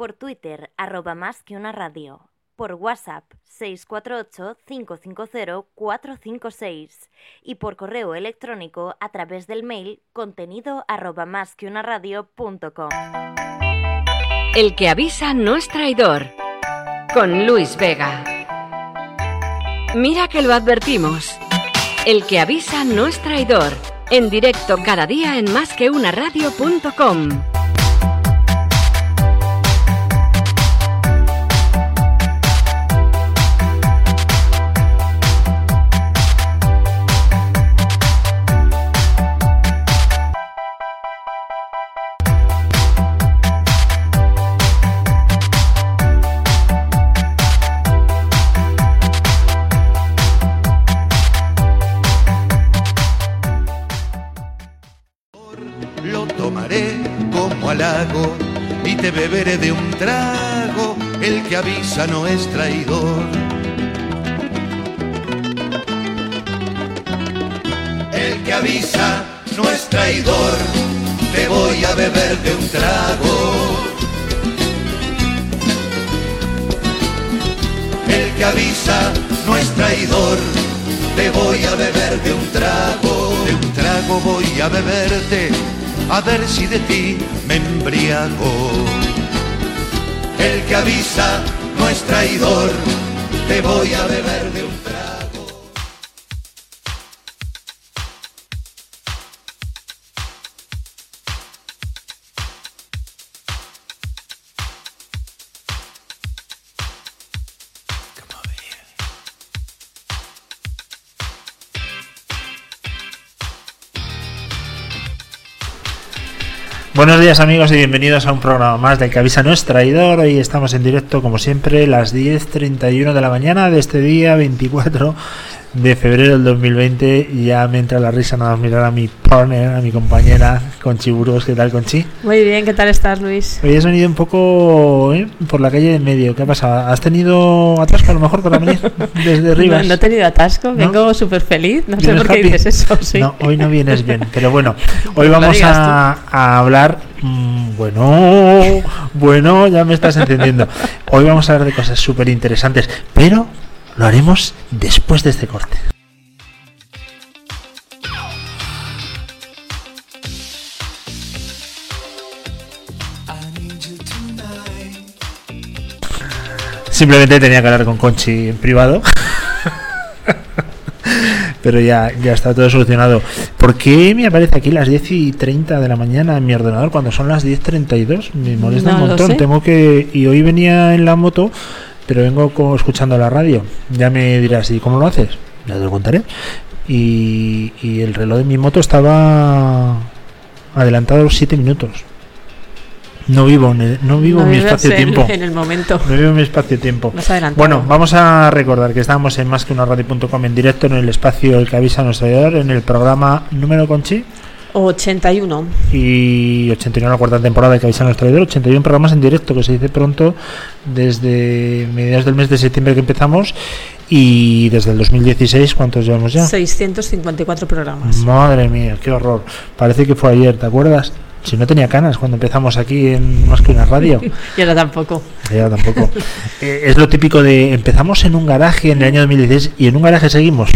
por Twitter arroba más que una radio, por WhatsApp 648-550-456 y por correo electrónico a través del mail contenido arroba más que una radio.com. El que avisa no es traidor. Con Luis Vega. Mira que lo advertimos. El que avisa no es traidor. En directo cada día en másqueunaradio.com. Lo El que avisa no es traidor. El que avisa no es traidor. Te voy a beber de un trago. El que avisa no es traidor. Te voy a beber de un trago. De un trago voy a beberte. A ver si de ti me embriago. El que avisa no es traidor. Te voy a beber de Buenos días amigos y bienvenidos a un programa más del que avisa no es traidor. Hoy estamos en directo como siempre las 10.31 de la mañana de este día 24 de febrero del 2020. Ya me entra la risa nada más mirar a mi partner, a mi compañera Conchi Burgos. ¿Qué tal Conchi? Muy bien, ¿qué tal estás Luis? Hoy has venido un poco ¿eh? por la calle de en medio. ¿Qué ha pasado? ¿Has tenido atasco a lo mejor para venir desde Rivas? No, no he tenido atasco, ¿No? vengo súper feliz. No sé ¿Vienes por qué happy? dices eso. Sí. No, hoy no vienes bien. Pero bueno, hoy No vamos a hablar. mm, bueno, bueno, ya me estás entendiendo. Hoy vamos a hablar de cosas súper interesantes, pero lo haremos después de este corte. Simplemente tenía que hablar con Conchi en privado. Pero ya, ya está todo solucionado. ¿Por qué me aparece aquí las 10 y 30 de la mañana en mi ordenador cuando son las 10.32? Me molesta No un montón. Tengo que. Y hoy venía en la moto, pero vengo escuchando la radio. Ya me dirás, ¿y cómo lo haces? Ya te lo contaré. Y, y el reloj de mi moto estaba adelantado 7 minutos. No vivo en, el- no vivo No en mi espacio-tiempo. En, en el momento. No vivo en mi espacio-tiempo. Bueno, vamos a recordar que estamos en más que una radio.com en directo en el espacio El que avisa a nuestro traidor, en el programa número Conchi 81. y 89 la cuarta temporada El que avisa a nuestro traidor, 81 programas en directo que se dice pronto desde mediados del mes de septiembre que empezamos y desde el 2016, ¿cuántos llevamos ya? 654 programas. Madre mía, qué horror. Parece que fue ayer, ¿te acuerdas? Si no tenía canas cuando empezamos aquí en más que una radio. Y ahora tampoco. Ya tampoco. Eh, es lo típico de empezamos en un garaje en el año 2016 y en un garaje seguimos.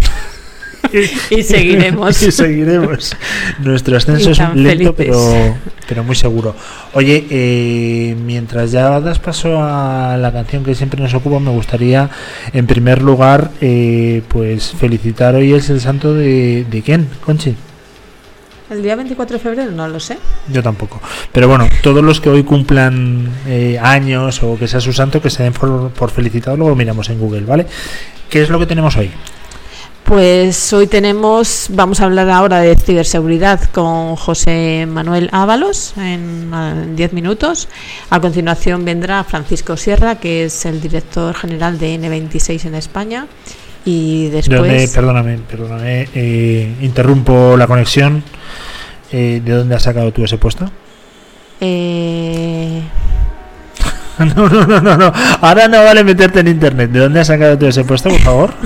Y seguiremos. y seguiremos. Nuestro ascenso es lento, felices. pero, pero muy seguro. Oye, eh, mientras ya das paso a la canción que siempre nos ocupa, me gustaría, en primer lugar, eh, pues felicitar hoy es el santo de, de quién, Conchi. El día 24 de febrero no lo sé. Yo tampoco. Pero bueno, todos los que hoy cumplan eh, años o que sea su santo, que se den por, por felicitado, luego lo miramos en Google, ¿vale? ¿Qué es lo que tenemos hoy? Pues hoy tenemos, vamos a hablar ahora de ciberseguridad con José Manuel Ábalos en ah, 10 minutos. A continuación vendrá Francisco Sierra, que es el director general de N26 en España. Y ¿De dónde, después... perdóname, perdóname, eh, interrumpo la conexión. Eh, ¿De dónde has sacado tú ese puesto? eh, No, no, no, no, no. Ahora no vale meterte en internet. ¿De dónde has sacado tú ese puesto, por favor?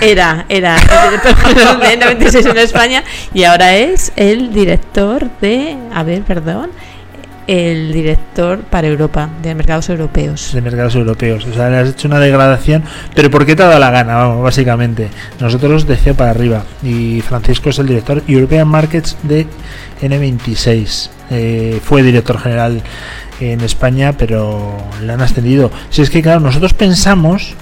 Era, era el de N26 en España y ahora es el director de, a ver, perdón, el director para Europa, de mercados europeos. de mercados europeos. O sea, le has hecho una degradación, pero ¿por qué te ha dado la gana? Vamos, básicamente. Nosotros decía para arriba y Francisco es el director European Markets de N26. Eh, fue director general en España, pero le han ascendido. Si es que, claro, nosotros pensamos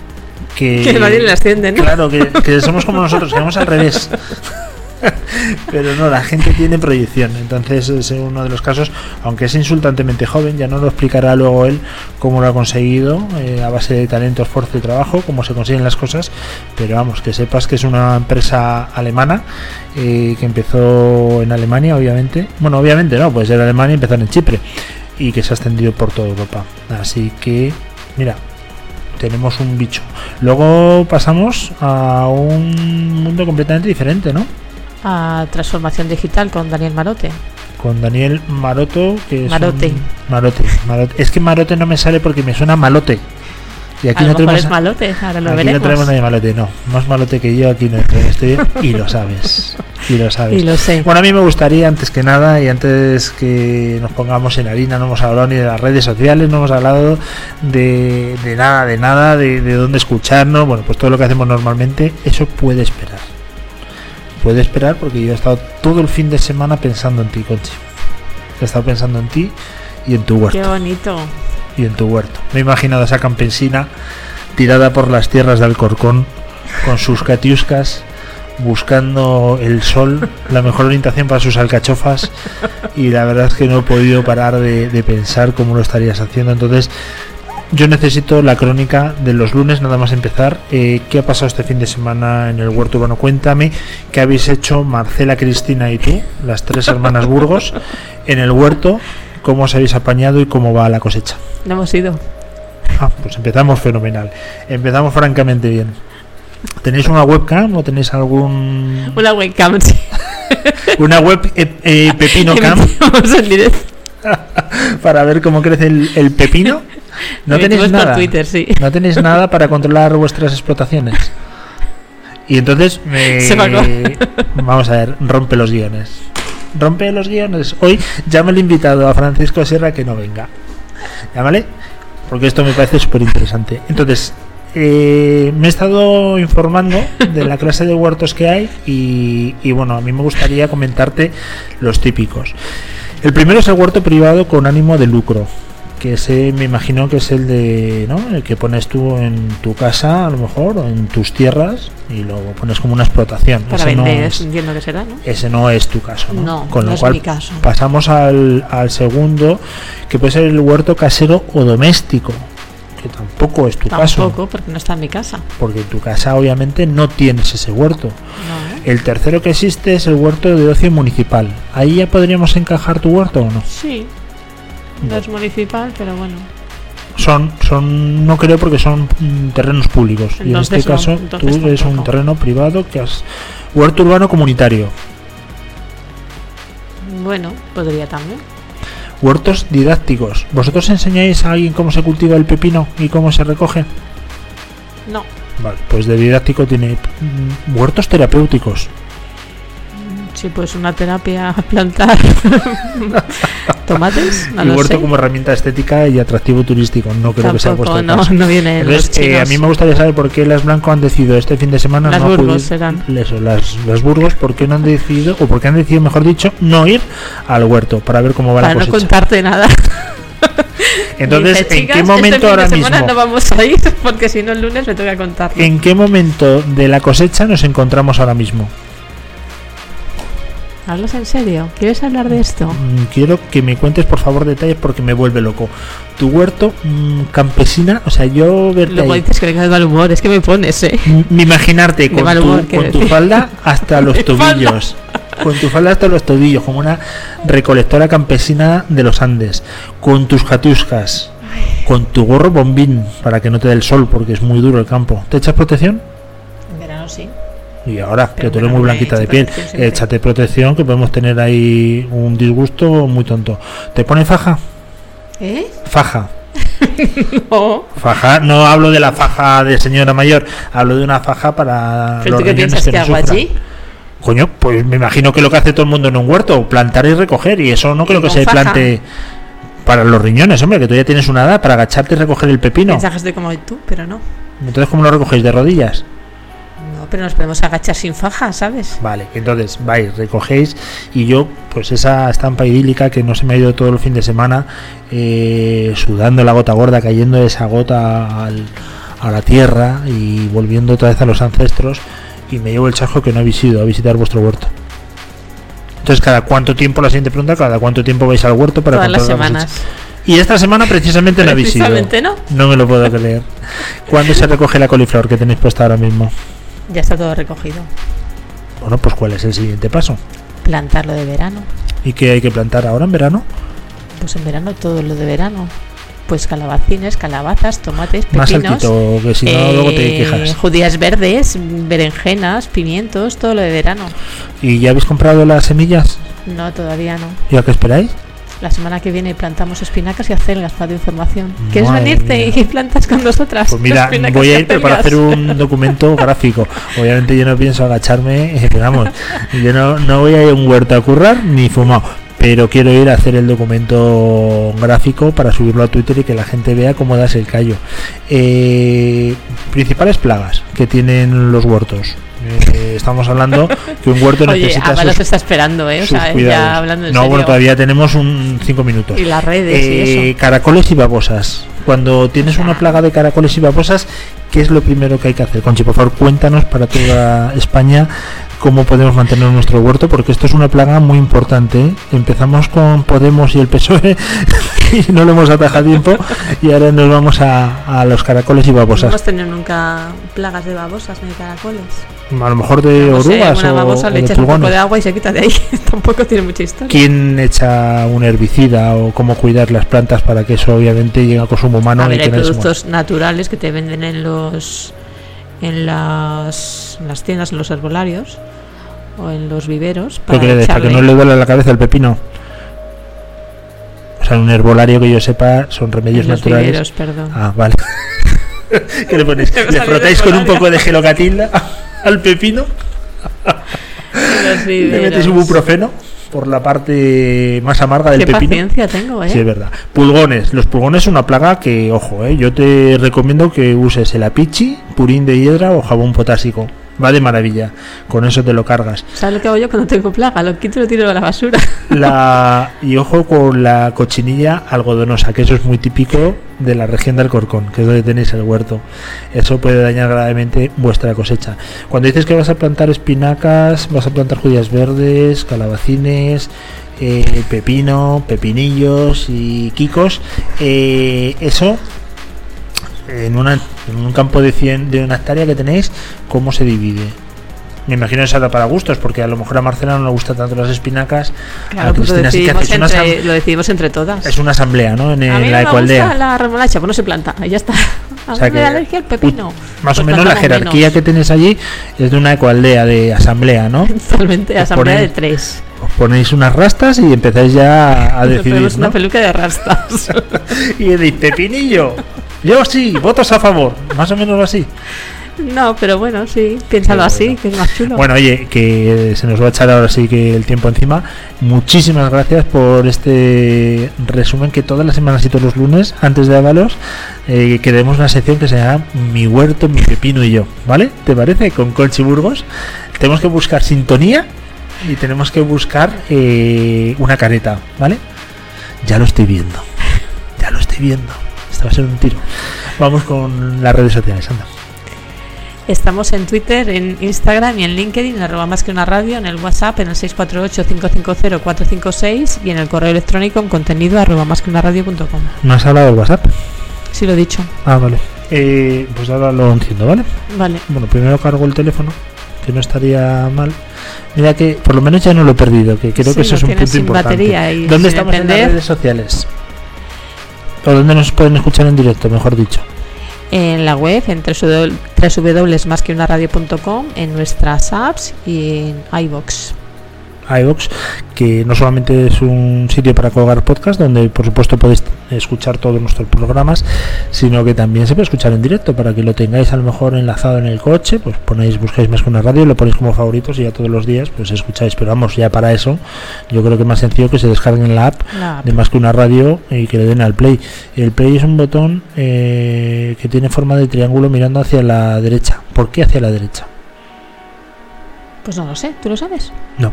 que... Que nadie le asciende, ¿no? Claro, que, que somos como nosotros, que vamos al revés. Pero no, la gente tiene proyección. Entonces es uno de los casos, aunque es insultantemente joven, ya no lo explicará luego él cómo lo ha conseguido, eh, a base de talento, esfuerzo y trabajo, cómo se consiguen las cosas. Pero vamos, que sepas que es una empresa alemana eh, que empezó en Alemania, obviamente. Bueno, obviamente no, pues en Alemania empezó en Chipre y que se ha extendido por toda Europa. Así que, mira, tenemos un bicho. Luego pasamos a un mundo completamente diferente, ¿no? A transformación digital con Daniel Marote. Con Daniel Maroto, que es Marote. un- Marote, Marote. Es que Marote no me sale porque me suena malote. Y aquí a lo no tenemos malote, ahora lo aquí no tenemos nadie malote, no. Más malote que yo aquí no este y lo sabes. Y lo sabes. Y lo sé. Bueno, a mí me gustaría, antes que nada, y antes que nos pongamos en harina, no hemos hablado ni de las redes sociales, no hemos hablado de, de nada, de nada, de, de dónde escucharnos, bueno, pues todo lo que hacemos normalmente, eso puede esperar. Puede esperar porque yo he estado todo el fin de semana pensando en ti, Conchi. He estado pensando en ti y en tu huerto Qué bonito. y en tu huerto. Me he imaginado esa campesina tirada por las tierras de Alcorcón con sus catiuscas buscando el sol, la mejor orientación para sus alcachofas y la verdad es que no he podido parar de, de pensar cómo lo estarías haciendo. Entonces yo necesito la crónica de los lunes, nada más empezar. Eh, ¿Qué ha pasado este fin de semana en el huerto urbano? Cuéntame qué habéis hecho Marcela, Cristina y tú, las tres hermanas Burgos, en el huerto, cómo os habéis apañado y cómo va la cosecha. No hemos ido. Ah, pues empezamos fenomenal. Empezamos francamente bien. ¿Tenéis una webcam o tenéis algún Una webcam. sí. una web eh, eh, pepino cam Emitimos en directo. para ver cómo crece el, el pepino? No tenéis nada. por Twitter, sí. No tenéis nada para controlar vuestras explotaciones. Y entonces me Se vamos a ver, rompe los guiones. Rompe los guiones. Hoy ya me he invitado a Francisco Sierra que no venga. Llámale, porque esto me parece súper interesante. Entonces, eh, me he estado informando de la clase de huertos que hay y, y bueno, a mí me gustaría comentarte los típicos. El primero es el huerto privado con ánimo de lucro, que ese me imagino que es el de, ¿no? El que pones tú en tu casa, a lo mejor, o en tus tierras y lo pones como una explotación. Para Ese no es- entiendo que será, ¿no? ese no es tu caso, ¿no? No, Con no lo es cual mi caso. pasamos al, al segundo, que puede ser el huerto casero o doméstico, que tampoco es tu caso, Tampoco, porque no está en mi casa. porque en tu casa obviamente no tienes ese huerto. No. El tercero que existe es el huerto de ocio municipal. Ahí ya podríamos encajar tu huerto o no. Sí. No es municipal, pero bueno. Son, son, no creo porque son mm, terrenos públicos. y en este no, caso tú es un tampoco. terreno privado que has huerto urbano comunitario. Bueno, podría también. Huertos didácticos. ¿Vosotros enseñáis a alguien cómo se cultiva el pepino y cómo se recoge? No. Vale, pues de didáctico tiene mm, huertos terapéuticos. Sí, pues una terapia plantar tomates, no lo huerto sé. como herramienta estética y atractivo turístico. No creo que sea vuestro no, no viene Entonces, eh, a mí me gustaría saber por qué las Blanco han decidido este fin de semana Las no Burgos serán. Eso, las, las Burgos, ¿por qué no han decidido, o por qué han decidido, mejor dicho, no ir al huerto para ver cómo va Para la no cosecha? contarte nada. Entonces, Dice, ¿en "Chicas, qué este momento ahora mismo? no vamos a ir porque si no el lunes me toca contarlo. ¿En qué momento de la cosecha nos encontramos ahora mismo? ¿Hablas en serio? ¿Quieres hablar de esto? Mm, Quiero que me cuentes, por favor, detalles porque me vuelve loco. Tu huerto mm, campesina, o sea, yo verte Luego ahí, dices que le de mal humor, es que me pones, ¿eh? mm, imaginarte con, mal tu, humor, quiero con tu decir. falda hasta los tobillos. Con tu falda hasta los tobillos, como una recolectora campesina de los Andes. Con tus jatuscas. Con tu gorro bombín para que no te dé el sol porque es muy duro el campo. ¿Te echas protección? En verano sí. Y ahora, Pero que tú eres muy blanquita de piel, échate protección que podemos tener ahí un disgusto muy tonto. ¿Te pone faja? ¿Eh? Faja. No. Faja, no hablo de la faja de señora mayor, hablo de una faja para ¿Pero los tú qué riñones piensas que no hago allí? Coño, pues me imagino que lo que hace todo el mundo en un huerto, plantar y recoger, y eso no creo que se faja? plante. Para los riñones, hombre, que tú ya tienes una edad para agacharte y recoger el pepino. Mensajes de como tú, pero no. Entonces, ¿cómo lo recogéis? ¿De rodillas? No, pero nos podemos agachar sin faja, ¿sabes? Vale, entonces vais, recogéis y yo, pues esa estampa idílica que no se me ha ido todo el fin de semana, eh, sudando la gota gorda, cayendo esa gota al- a la tierra y volviendo otra vez a los ancestros y me llevo el chasco que no habéis ido a visitar vuestro huerto. Entonces, ¿cada cuánto tiempo, la siguiente pregunta, cada cuánto tiempo vais al huerto para Todas las semanas. Y esta semana precisamente no habéis ido. Precisamente no. No me lo puedo creer. ¿Cuándo se recoge la coliflor que tenéis puesta ahora mismo? Ya está todo recogido. Bueno, pues ¿cuál es el siguiente paso? Plantarlo de verano. ¿Y qué hay que plantar ahora en verano? Pues en verano todo lo de verano. Pues calabacines, calabazas, tomates, Más pepinos. altito, que si no luego te eh, quejas. Judías verdes, berenjenas, pimientos, todo lo de verano. ¿Y ya habéis comprado las semillas? No, todavía no. ¿Y a qué esperáis? La semana que viene plantamos espinacas y acelgas para tu información. ¿Quieres Madre venirte mía. y plantas con nosotras? Pues mira, voy a ir pero para hacer un documento gráfico. Obviamente yo no pienso agacharme, vamos, yo no, no voy a ir a un huerto a currar ni fumado. Pero quiero ir a hacer el documento gráfico para subirlo a Twitter y que la gente vea cómo das el callo. Eh, principales plagas que tienen los huertos. Eh, estamos hablando que un huerto Oye, necesita sus- te está esperando, ¿eh? O sus sea, cuidados. ya hablando en no, serio. bueno, todavía tenemos un cinco minutos. Y las redes y Eh, eso. caracoles y babosas. Cuando tienes una plaga de caracoles y babosas, ¿qué es lo primero que hay que hacer? Conchi, por favor, cuéntanos para toda España cómo podemos mantener nuestro huerto, porque esto es una plaga muy importante. ¿eh? Empezamos con Podemos y el PSOE y no lo hemos atajado a tiempo y ahora nos vamos a, a los caracoles y No babosas. hemos tenido nunca plagas de babosas ni de caracoles. A lo mejor de No sé, orugas una o, babosa o le de echas un poco de agua y se quita de ahí. Tampoco tiene mucha historia. ¿Quién echa un herbicida o cómo cuidar las plantas para que eso obviamente llegue a consumo humano a y ver, hay se muera? productos naturales que te venden en los en las, en las tiendas, en los herbolarios o en los viveros ¿Pero qué le des? ¿Para que no le duele la cabeza el pepino? O sea, un herbolario que yo sepa son remedios en los naturales. viveros, perdón. Ah, vale. ¿Qué le ponéis? Me ¿Le salió frotáis con un poco de gelocatilda al pepino? ¿Le metéis viveros. ibuprofeno por la parte más amarga del Qué pepino? paciencia tengo, ¿eh? Sí, es verdad. Pulgones. Los pulgones es una plaga que, ojo, eh, yo te recomiendo que uses el apichi, purín de hiedra o jabón potásico. Va de maravilla. Con eso te lo cargas. ¿Sabes lo que hago yo cuando tengo plaga? Lo quito y lo tiro a la basura. La, y ojo con la cochinilla algodonosa, que eso es muy típico de la región del Corcón, que es donde tenéis el huerto. Eso puede dañar gravemente vuestra cosecha. Cuando dices que vas a plantar espinacas, vas a plantar judías verdes, calabacines, eh, pepino, pepinillos y quicos, eh, eso en, una, en un campo de 100 de una hectárea que tenéis, ¿cómo se divide? Me imagino que será para gustos, porque a lo mejor a Marcela no le gustan tanto las espinacas. Claro, a pues lo Cristina sí que decidimos, entre, lo decidimos entre todas. es una asamblea, ¿no? En, a mí en no la me gusta ecualdea. la remolacha, pues no se planta, y ya está. A O sea mí me que- da alergia al pepino. Más o Pues menos la jerarquía menos. que tenéis allí es de una ecualdea, de asamblea, ¿no? Totalmente, asamblea de ponéis- tres. Os ponéis unas rastas y empezáis ya a Nos decidir, ponemos una ¿no? peluca de rastas. Y decís, pepinillo, yo sí, votos a favor, más o menos así. no, pero bueno, sí, piénsalo así, bueno. que es más chulo. Bueno, oye, que se nos va a echar ahora sí que el tiempo encima. Muchísimas gracias por este resumen que todas las semanas y todos los lunes, antes de Ábalos, eh, que demos una sección que se llama Mi huerto, mi pepino y yo, ¿vale? ¿Te parece? Con Conchi Burgos. Tenemos que buscar sintonía y tenemos que buscar eh, una careta, ¿vale? Ya lo estoy viendo. Ya lo estoy viendo. Va a ser un tiro. Vamos con las redes sociales, anda. Estamos en Twitter, en Instagram y en LinkedIn, en arroba más que una radio, en el WhatsApp, en el 648-550-456 y en el correo electrónico en contenido arroba más que una radio.com. ¿No has hablado del WhatsApp? Sí, lo he dicho. Ah, vale. Eh, pues ahora lo entiendo, ¿vale? Vale. Bueno, primero cargo el teléfono, que no estaría mal. Mira que por lo menos ya no lo he perdido, que creo Sí, que eso es un punto importante. ¿Dónde estamos en las redes sociales? ¿O dónde nos pueden escuchar en directo, mejor dicho? En la web, en www.masqueunaradio.com, en nuestras apps y en iBox. iVox, que no solamente es un sitio para colgar podcast, donde por supuesto podéis escuchar todos nuestros programas, sino que también se puede escuchar en directo para que lo tengáis a lo mejor enlazado en el coche, pues ponéis, buscáis más que una radio, lo ponéis como favoritos y ya todos los días pues escucháis. Pero vamos, ya para eso, yo creo que es más sencillo que se descarguen la app, La app. de más que una radio y que le den al play. El play es un botón eh, que tiene forma de triángulo mirando hacia la derecha. ¿Por qué hacia la derecha? Pues no lo sé, ¿tú lo sabes? No.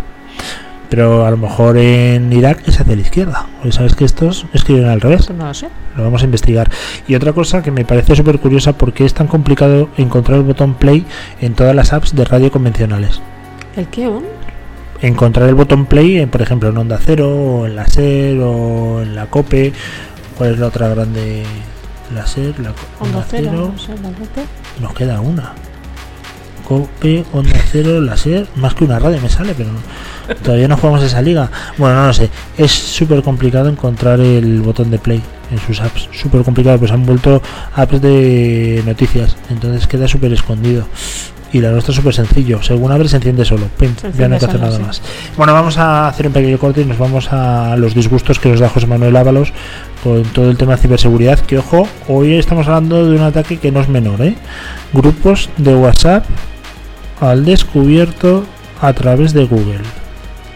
Pero a lo mejor en Irak es hacia la izquierda. Porque sabes que estos escriben al revés. No lo sé. Lo vamos a investigar. Y otra cosa que me parece súper curiosa, porque es tan complicado encontrar el botón play en todas las apps de radio convencionales. ¿El qué? ¿Un? Encontrar el botón play, en, por ejemplo, en Onda Cero, o en la SER, o en la COPE. ¿Cuál es la otra grande? La SER, la Onda cero, no sé, la COPE. Nos queda una. Cope, Onda Cero, la SER, más que una radio me sale, pero todavía no jugamos esa liga. Bueno, no lo sé. Es súper complicado encontrar el botón de play en sus apps. Súper complicado, pues han vuelto apps de noticias. Entonces queda súper escondido. Y la nuestra es súper sencillo. Según abre se enciende solo. Pim, Se ya no hay que hacer nada sí. más. Bueno, vamos a hacer un pequeño corte y nos vamos a los disgustos que nos da José Manuel Ábalos con todo el tema de ciberseguridad. Que ojo, hoy estamos hablando de un ataque que no es menor, ¿eh? Grupos de WhatsApp al descubierto a través de Google.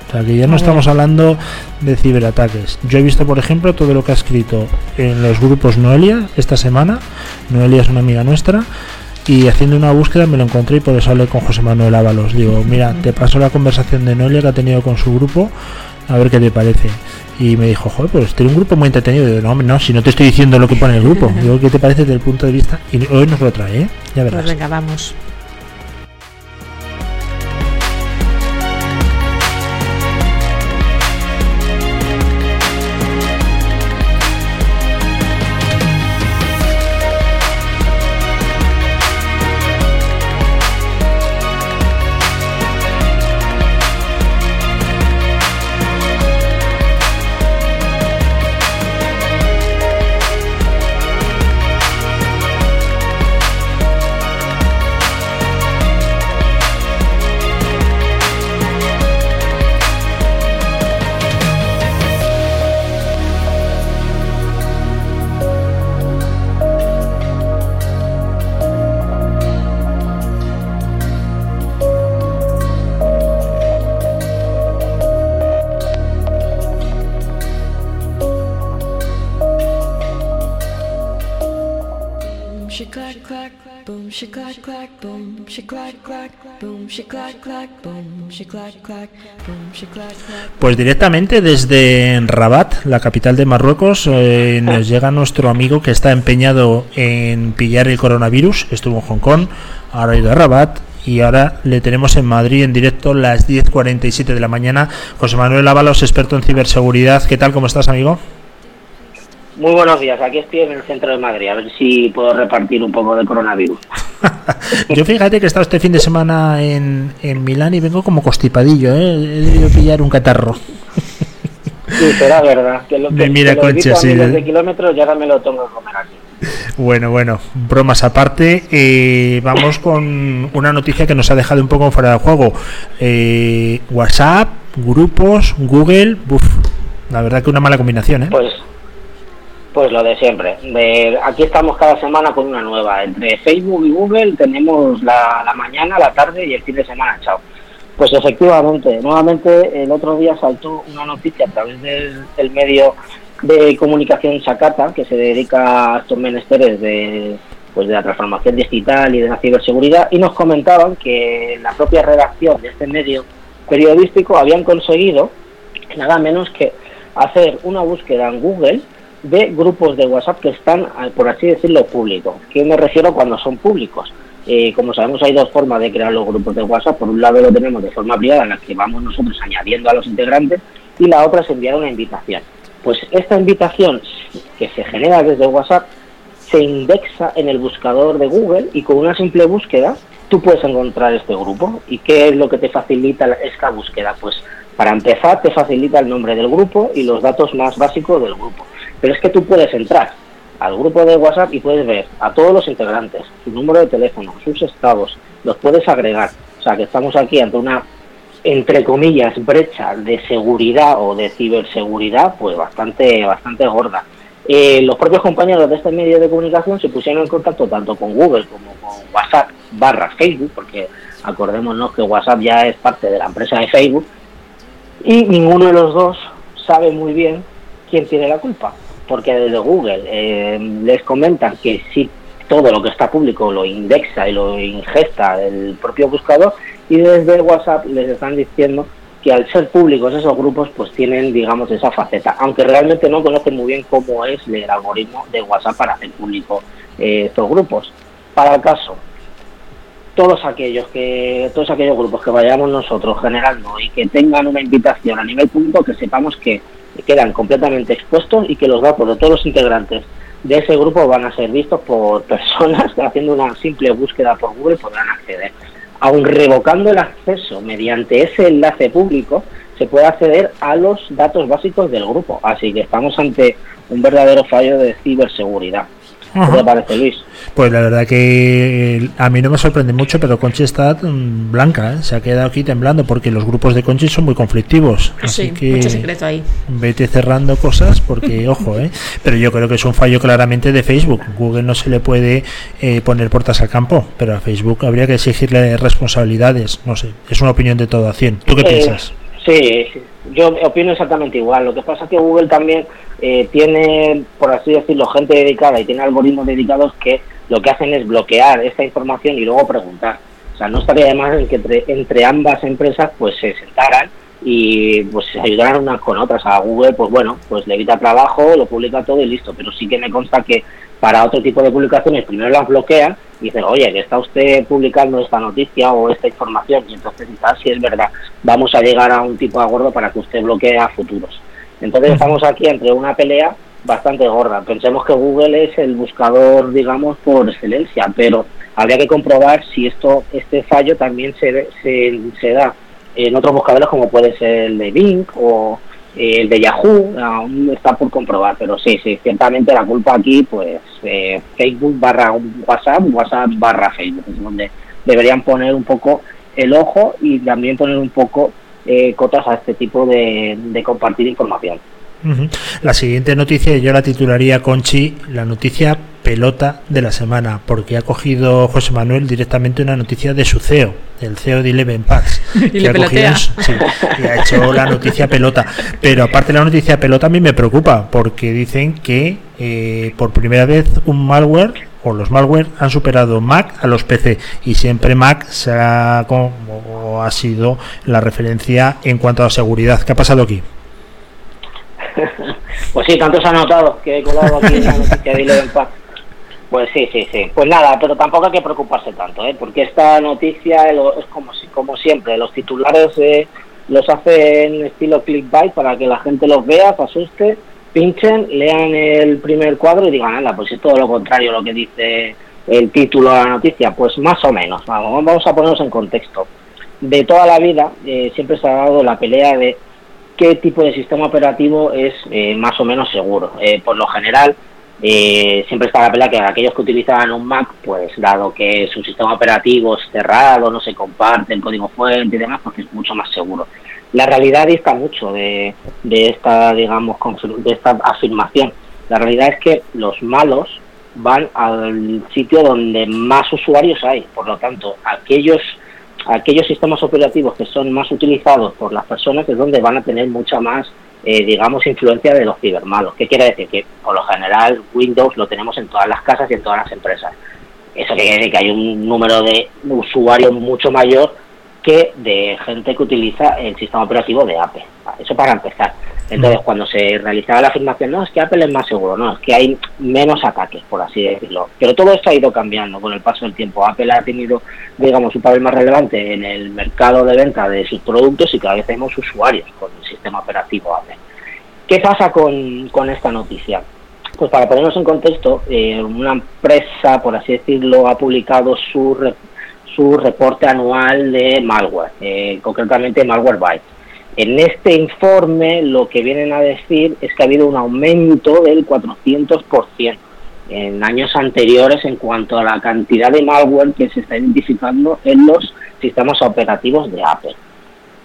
O sea que ya no estamos hablando de ciberataques. Yo he visto, por ejemplo, todo lo que ha escrito en los grupos Noelia esta semana. Noelia es una amiga nuestra. Y haciendo una búsqueda me lo encontré y por eso hablé con José Manuel Ábalos. Digo, mira, te paso la conversación de Noelia que ha tenido con su grupo, a ver qué te parece. Y me dijo, joder, pues tiene un grupo muy entretenido. Digo, no, no, si no te estoy diciendo lo que pone el grupo. Digo, ¿qué te parece desde el punto de vista? Y hoy nos lo trae, ¿eh? Ya verás. Pues venga, vamos. Pues directamente desde Rabat, la capital de Marruecos, eh, nos llega nuestro amigo que está empeñado en pillar el coronavirus. Estuvo en Hong Kong, ahora ha ido a Rabat y ahora le tenemos en Madrid en directo las 10.47 de la mañana. José Manuel Ábalos, experto en ciberseguridad. ¿Qué tal? ¿Cómo estás, amigo? Muy buenos días, aquí estoy en el centro de Madrid, a ver si puedo repartir un poco de coronavirus. Yo fíjate que he estado este fin de semana en, en Milán y vengo como constipadillo, ¿eh? He debido pillar un catarro. Sí, será verdad, que lo que, mira, que Concha, sí, miles de- kilómetros y ahora me lo tengo que comer aquí. Bueno, bueno, bromas aparte, eh, vamos con una noticia que nos ha dejado un poco fuera de juego. Eh, WhatsApp, grupos, Google, buf, la verdad que una mala combinación, ¿eh? Pues pues lo de siempre. Aquí estamos cada semana con una nueva. Entre Facebook y Google tenemos la, la mañana, la tarde y el fin de semana, chao. Pues efectivamente, nuevamente el otro día saltó una noticia a través del, del medio de comunicación Sakata, que se dedica a estos menesteres de, pues de la transformación digital y de la ciberseguridad, y nos comentaban que la propia redacción de este medio periodístico habían conseguido nada menos que hacer una búsqueda en Google de grupos de WhatsApp que están, eh, por así decirlo, públicos. ¿Qué me refiero cuando son públicos? Eh, como sabemos, hay dos formas de crear los grupos de WhatsApp. Por un lado lo tenemos de forma privada, en la que vamos nosotros añadiendo a los integrantes, y la otra es enviar una invitación. Pues esta invitación que se genera desde WhatsApp se indexa en el buscador de Google y con una simple búsqueda tú puedes encontrar este grupo. ¿Y qué es lo que te facilita esta búsqueda? Pues para empezar te facilita el nombre del grupo y los datos más básicos del grupo. Pero es que tú puedes entrar al grupo de WhatsApp y puedes ver a todos los integrantes, su número de teléfono, sus estados, los puedes agregar. O sea que estamos aquí ante una entre comillas, brecha de seguridad o de ciberseguridad, pues bastante, bastante gorda. Eh, los propios compañeros de este medio de comunicación se pusieron en contacto tanto con Google como con WhatsApp barra Facebook, porque acordémonos que WhatsApp ya es parte de la empresa de Facebook, y ninguno de los dos sabe muy bien quién tiene la culpa, porque desde Google eh, les comentan que si todo lo que está público lo indexa y lo ingesta el propio buscador, y desde WhatsApp les están diciendo que al ser públicos esos grupos pues tienen digamos esa faceta aunque realmente no conocen muy bien cómo es el algoritmo de WhatsApp para hacer público eh, estos grupos. Para el caso todos aquellos que todos aquellos grupos que vayamos nosotros generando y que tengan una invitación a nivel público que sepamos que quedan completamente expuestos y que los datos de todos los integrantes de ese grupo van a ser vistos por personas que haciendo una simple búsqueda por Google podrán acceder aun revocando el acceso mediante ese enlace público, se puede acceder a los datos básicos del grupo. Así que estamos ante un verdadero fallo de ciberseguridad. ¿Qué te parece, Luis? Pues la verdad que eh, a mí no me sorprende mucho, pero Conchi está mm, blanca, ¿eh? se ha quedado aquí temblando porque los grupos de Conchi son muy conflictivos. Así Sí, que mucho secreto ahí. vete cerrando cosas porque, ojo, ¿eh? pero yo creo que es un fallo claramente de Facebook. Google no se le puede eh, poner puertas al campo, pero a Facebook habría que exigirle responsabilidades. No sé, es una opinión de todo a 100. ¿Tú qué Eh, piensas? Sí, sí, yo opino exactamente igual. Lo que pasa es que Google también eh, tiene, por así decirlo, gente dedicada y tiene algoritmos dedicados que lo que hacen es bloquear esta información y luego preguntar. O sea, no estaría de más en que entre, entre ambas empresas pues se sentaran y pues se ayudaran unas con otras. A Google, pues bueno, pues le evita trabajo, lo publica todo y listo. Pero sí que me consta que para otro tipo de publicaciones primero las bloquean y dicen, oye, que está usted publicando esta noticia o esta información y entonces quizás si es verdad, vamos a llegar a un tipo de acuerdo para que usted bloquee a futuros. Entonces estamos aquí entre una pelea bastante gorda. Pensemos que Google es el buscador, digamos, por excelencia, pero habría que comprobar si esto este fallo también se, se, se da en otros buscadores como puede ser el de Bing o eh, el de Yahoo, aún está por comprobar, pero sí, sí, ciertamente la culpa aquí, pues eh, Facebook barra WhatsApp, WhatsApp barra Facebook, es donde deberían poner un poco el ojo y también poner un poco eh, cotas a este tipo de, compartir información. La siguiente noticia yo la titularía Conchi, la noticia pelota de la semana, porque ha cogido José Manuel directamente una noticia de su CEO, el CEO de Eleven Packs, Y le ha cogido sí, y ha hecho la noticia pelota. Pero aparte de la noticia pelota a mí me preocupa, porque dicen que eh, por primera vez un malware o los malware han superado Mac a los PC y siempre Mac se ha, como ha sido la referencia en cuanto a seguridad. ¿Qué ha pasado aquí? Pues sí, tanto se ha notado que he colado aquí en la noticia de Eleven Pack. Pues sí, sí, sí. Pues nada, pero tampoco hay que preocuparse tanto, ¿eh? porque esta noticia es como, como siempre, los titulares eh, los hacen estilo clickbait para que la gente los vea, se asuste, pinchen, lean el primer cuadro y digan, anda, pues es todo lo contrario lo que dice el título de la noticia. Pues más o menos, vamos, vamos a ponernos en contexto. De toda la vida eh, siempre se ha dado la pelea de qué tipo de sistema operativo es eh, más o menos seguro. Eh, por lo general, eh, siempre está la pelea que aquellos que utilizaban un Mac, pues dado que su sistema operativo es cerrado, no se comparte el código fuente y demás, porque es mucho más seguro. La realidad dista mucho de, de esta, digamos, de esta afirmación. La realidad es que los malos van al sitio donde más usuarios hay. Por lo tanto, aquellos aquellos sistemas operativos que son más utilizados por las personas es donde van a tener mucha más, eh, digamos, influencia de los cibermalos. ¿Qué quiere decir? Que por lo general Windows lo tenemos en todas las casas y en todas las empresas. Eso quiere decir que hay un número de usuarios mucho mayor que de gente que utiliza el sistema operativo de Apple. Eso para empezar. Entonces, cuando se realizaba la afirmación, no, es que Apple es más seguro, no, es que hay menos ataques, por así decirlo. Pero todo esto ha ido cambiando con el paso del tiempo. Apple ha tenido, digamos, un papel más relevante en el mercado de venta de sus productos y cada vez tenemos usuarios con el sistema operativo Apple. ¿Qué pasa con, con esta noticia? Pues para ponernos en contexto, eh, una empresa, por así decirlo, ha publicado su, re- su reporte anual de malware, eh, concretamente Malwarebytes. En este informe lo que vienen a decir es que ha habido un aumento del 400% en años anteriores en cuanto a la cantidad de malware que se está identificando en los sistemas operativos de Apple.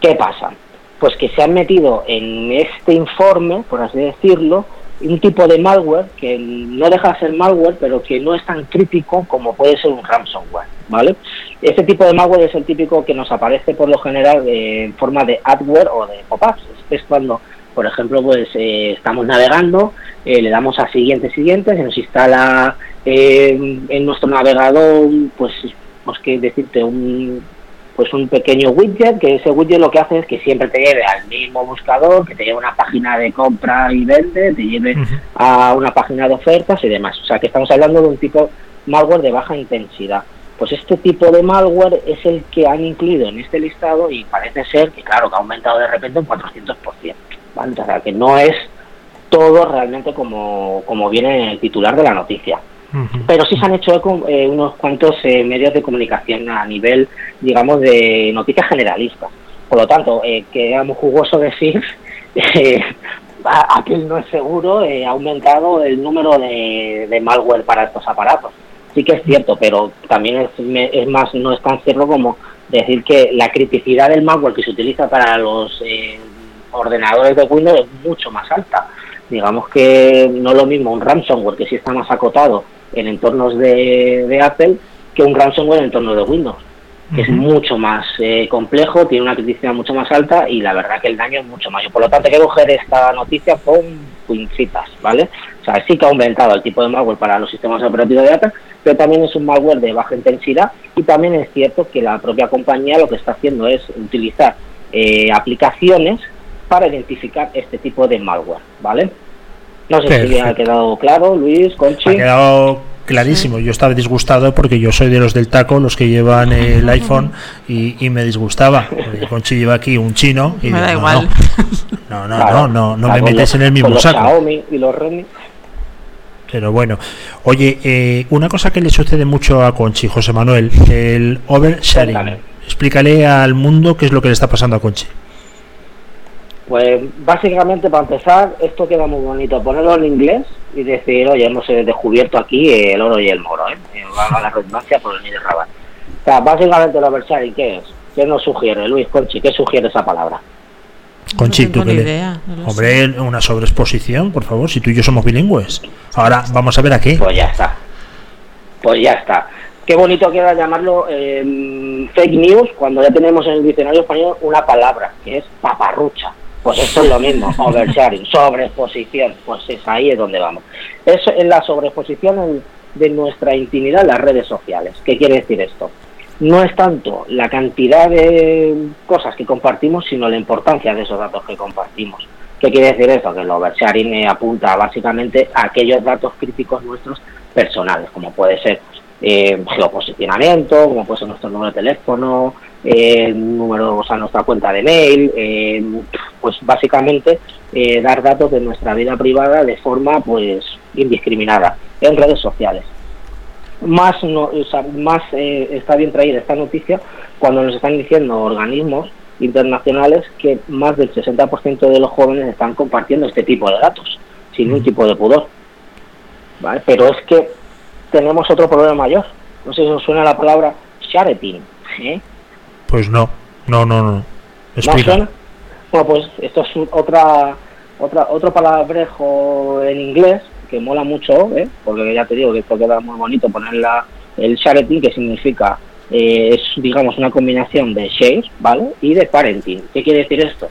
¿Qué pasa? Pues que se han metido en este informe, por así decirlo, un tipo de malware que no deja de ser malware, pero que no es tan crítico como puede ser un ransomware, ¿vale? Este tipo de malware es el típico que nos aparece por lo general en forma de adware o de pop-ups. Es cuando, por ejemplo, pues eh, estamos navegando, eh, le damos a siguiente, siguiente, se nos instala eh, en nuestro navegador, pues, pues que decirte, un pues un pequeño widget, que ese widget lo que hace es que siempre te lleve al mismo buscador, que te lleve a una página de compra y vende, te lleve a una página de ofertas y demás. O sea que estamos hablando de un tipo malware de baja intensidad. Pues este tipo de malware es el que han incluido en este listado y parece ser que, claro, que ha aumentado de repente un 400%. ¿vale? O sea que no es todo realmente como, como viene en el titular de la noticia pero sí se han hecho eh, unos cuantos eh, medios de comunicación a nivel, digamos, de noticias generalistas. Por lo tanto, eh, quedamos jugoso decir, eh, aquel no es seguro, ha aumentado el número de, malware para estos aparatos. Sí que es cierto, pero también es, es, más, no es tan cierto como decir que la criticidad del malware que se utiliza para los ordenadores de Windows es mucho más alta. Digamos que no es lo mismo un ransomware que sí está más acotado en entornos de, Apple que un ransomware en entornos de Windows, que es mucho más eh, complejo, tiene una criticidad mucho más alta y la verdad que el daño es mucho mayor. Por lo tanto, hay que coger esta noticia con pincitas, ¿vale? O sea, sí que ha aumentado el tipo de malware para los sistemas operativos de Apple, pero también es un malware de baja intensidad y también es cierto que la propia compañía lo que está haciendo es utilizar eh, aplicaciones para identificar este tipo de malware, ¿vale? No sé si ha quedado claro, Luis, Conchi. Ha quedado clarísimo. Yo estaba disgustado porque yo soy de los del taco, los que llevan el iPhone, y, me disgustaba. Conchi lleva aquí un chino y me da igual. No, no, no, no, no, me metes en el mismo saco. y los Redmi. Pero bueno, oye, eh, una cosa que le sucede mucho a Conchi, José Manuel, el oversharing. Explícale al mundo qué es lo que le está pasando a Conchi. Pues básicamente para empezar, esto queda muy bonito, ponerlo en inglés y decir, oye, hemos eh, descubierto aquí el oro y el moro, ¿eh? eh a la redundancia por el de Rabat. O sea, básicamente el oversharing, ¿qué es? ¿Qué nos sugiere, Luis Conchi? ¿Qué sugiere esa palabra? Conchi, ¿tú qué idea, Hombre, una sobreexposición, por favor, si tú y yo somos bilingües. Ahora vamos a ver aquí. Pues ya está. Pues ya está. Qué bonito queda llamarlo eh, fake news cuando ya tenemos en el diccionario español una palabra, que es paparrucha. Pues esto es lo mismo, oversharing, sobreexposición, pues es ahí es donde vamos. Es la sobreexposición de nuestra intimidad en las redes sociales. ¿Qué quiere decir esto? No es tanto la cantidad de cosas que compartimos, sino la importancia de esos datos que compartimos. ¿Qué quiere decir esto? Que el oversharing apunta básicamente a aquellos datos críticos nuestros personales, como puede ser eh, geoposicionamiento, como puede ser nuestro número de teléfono, eh, números a nuestra cuenta de mail, eh, pues básicamente eh, dar datos de nuestra vida privada de forma pues indiscriminada en redes sociales. Más, no, más eh, está bien traer esta noticia cuando nos están diciendo organismos internacionales que más del 60% de los jóvenes están compartiendo este tipo de datos, sin ningún tipo de pudor. ¿Vale? Pero es que tenemos otro problema mayor. No sé si os suena la palabra shareting. ¿eh? Pues no, no, no, no. Explica. Bueno, pues esto es otra, otra, otro palabrejo en inglés que mola mucho, ¿eh? porque ya te digo que esto queda muy bonito poner la, el shareting, que significa, eh, es digamos una combinación de share, ¿vale? Y de parenting. ¿Qué quiere decir esto?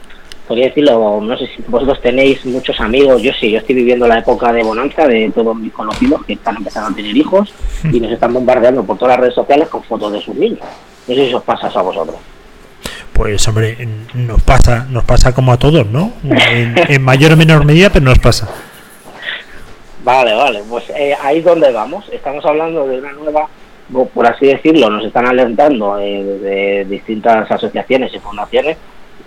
Podría decirlo, no sé si vosotros tenéis muchos amigos, yo sí, yo estoy viviendo la época de bonanza de todos mis conocidos que están empezando a tener hijos y nos están bombardeando por todas las redes sociales con fotos de sus niños. No sé si os pasa a vosotros. Pues hombre, nos pasa, nos pasa como a todos, ¿no? En, mayor o menor medida, pero nos pasa. Vale, vale, pues eh, ahí es donde vamos. Estamos hablando de una nueva, por así decirlo, nos están alentando eh, de distintas asociaciones y fundaciones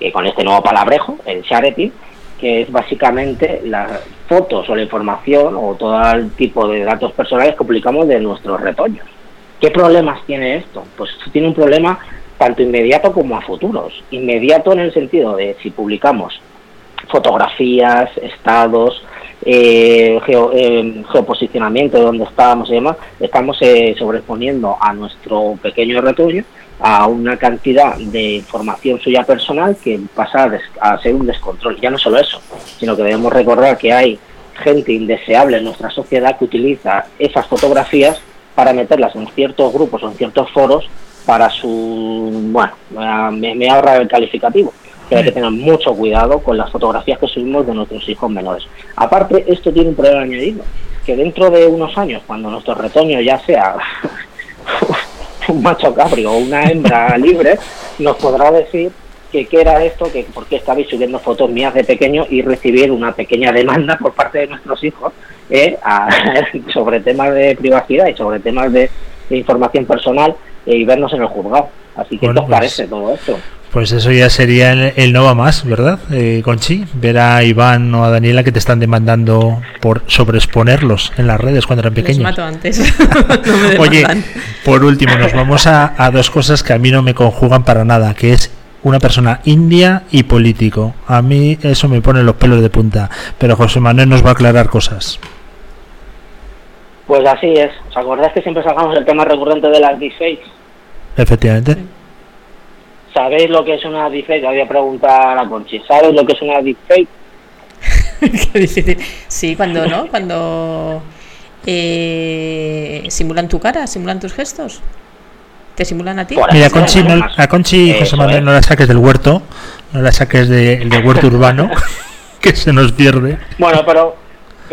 que con este nuevo palabrejo, el charity, que es básicamente las fotos o la información o todo el tipo de datos personales que publicamos de nuestros retoños. ¿Qué problemas tiene esto? Pues tiene un problema tanto inmediato como a futuros. Inmediato en el sentido de si publicamos fotografías, estados, eh, geo- eh, geoposicionamiento de donde estábamos y demás, estamos eh, sobreponiendo a nuestro pequeño retoño a una cantidad de información suya personal que pasa a, des- a ser un descontrol. Ya no solo eso, sino que debemos recordar que hay gente indeseable en nuestra sociedad que utiliza esas fotografías para meterlas en ciertos grupos o en ciertos foros para su... Bueno, me, me ahorra el calificativo. Que hay que tener mucho cuidado con las fotografías que subimos de nuestros hijos menores. Aparte, esto tiene un problema añadido, que dentro de unos años, cuando nuestro retoño ya sea un macho cabrio o una hembra libre, nos podrá decir que qué era esto, que por qué estabais subiendo fotos mías de pequeño y recibir una pequeña demanda por parte de nuestros hijos eh, a- sobre temas de privacidad y sobre temas de, de información personal eh, y vernos en el juzgado. Así que, Bueno, ¿qué os pues- parece todo esto? Pues eso ya sería el, el no va más, ¿verdad, eh, Conchi? Ver a Iván o a Daniela que te están demandando por sobreexponerlos en las redes cuando eran Los pequeños. mato antes. No me Oye, por último, nos vamos a, a dos cosas que a mí no me conjugan para nada, que es una persona india y político. A mí eso me pone los pelos de punta, pero José Manuel nos va a aclarar cosas. Pues así es. ¿Os acordáis que siempre sacamos el tema recurrente de las deepfakes? Efectivamente. ¿Sabéis lo que es una deepfake? Había preguntado a la Conchi. ¿Sabéis lo que es una deepfake? Qué difícil. Sí, cuando no, cuando eh, simulan tu cara, simulan tus gestos. ¿Te simulan a ti? Mira, Conchi, no- a Conchi, José Manuel, no la saques del huerto, no la saques de- del huerto urbano, que se nos pierde. Bueno, pero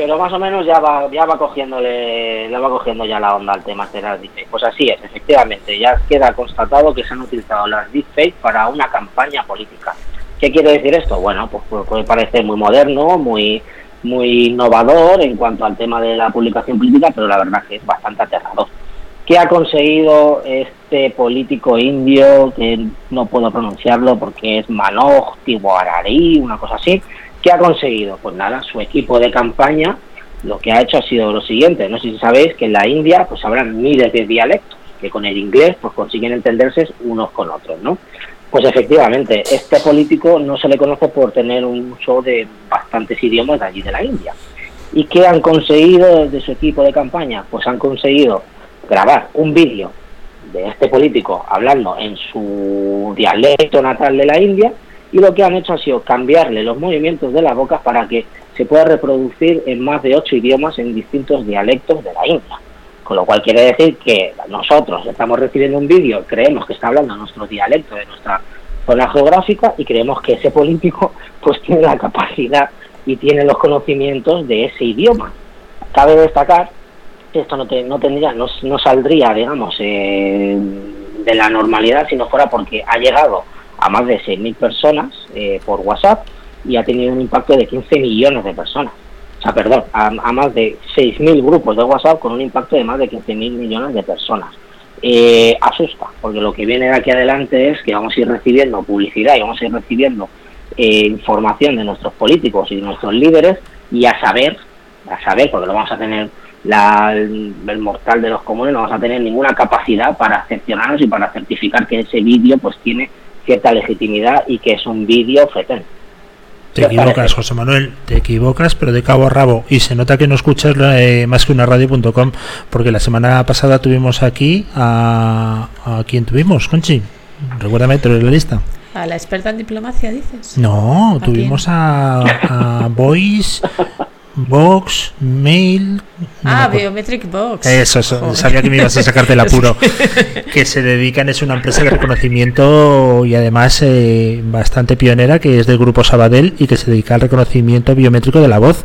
pero más o menos ya va ya va cogiéndole le va cogiendo ya la onda al tema de las deepfakes. Pues así es, efectivamente, ya queda constatado que se han utilizado las deepfakes para una campaña política. ¿Qué quiere decir esto? Bueno, pues pu- puede parecer muy moderno, muy muy innovador en cuanto al tema de la publicación política, pero la verdad que es bastante aterrador. ¿Qué ha conseguido este político indio, que no puedo pronunciarlo porque es Manoj Tiwari, una cosa así? ¿Qué ha conseguido? Pues nada, su equipo de campaña lo que ha hecho ha sido lo siguiente. No sé si sabéis que en la India pues habrán miles de dialectos que con el inglés pues consiguen entenderse unos con otros, ¿no? Pues efectivamente, este político no se le conoce por tener un uso de bastantes idiomas de allí de la India. ¿Y qué han conseguido desde su equipo de campaña? Pues han conseguido grabar un vídeo de este político hablando en su dialecto natal de la India y lo que han hecho ha sido cambiarle los movimientos de la boca para que se pueda reproducir en más de ocho idiomas en distintos dialectos de la India. Con lo cual quiere decir que nosotros estamos recibiendo un vídeo, creemos que está hablando nuestro dialecto de nuestra zona geográfica y creemos que ese político pues tiene la capacidad y tiene los conocimientos de ese idioma. Cabe destacar que esto no, te- no tendría, no, no saldría, digamos, eh, de la normalidad si no fuera porque ha llegado a más de 6.000 personas eh, por WhatsApp y ha tenido un impacto de 15 millones de personas. O sea, perdón, a, a más de 6.000 grupos de WhatsApp con un impacto de más de 15.000 millones de personas. Eh, asusta, porque lo que viene de aquí adelante es que vamos a ir recibiendo publicidad y vamos a ir recibiendo eh, información de nuestros políticos y de nuestros líderes y a saber, a saber, porque lo vamos a tener la, el, mortal de los comunes, no vamos a tener ninguna capacidad para excepcionarnos y para certificar que ese vídeo pues tiene cierta legitimidad y que es un vídeo fetén. Te ¿Qué os equivocas, parece? José Manuel, te equivocas, pero de cabo a rabo. Y se nota que no escuchas eh, más que una radio.com, porque la semana pasada tuvimos aquí a. ¿A quién tuvimos, Conchi? Recuérdame, te la lista. A la experta en diplomacia, dices. No, ¿A tuvimos a, a Voice, Vox, Mail. no ah. Biometric Box. Eso, eso, Joder. sabía que me ibas a sacarte el apuro. que se dedican, es una empresa de reconocimiento y además eh, bastante pionera, que es del grupo Sabadell y que se dedica al reconocimiento biométrico de la voz.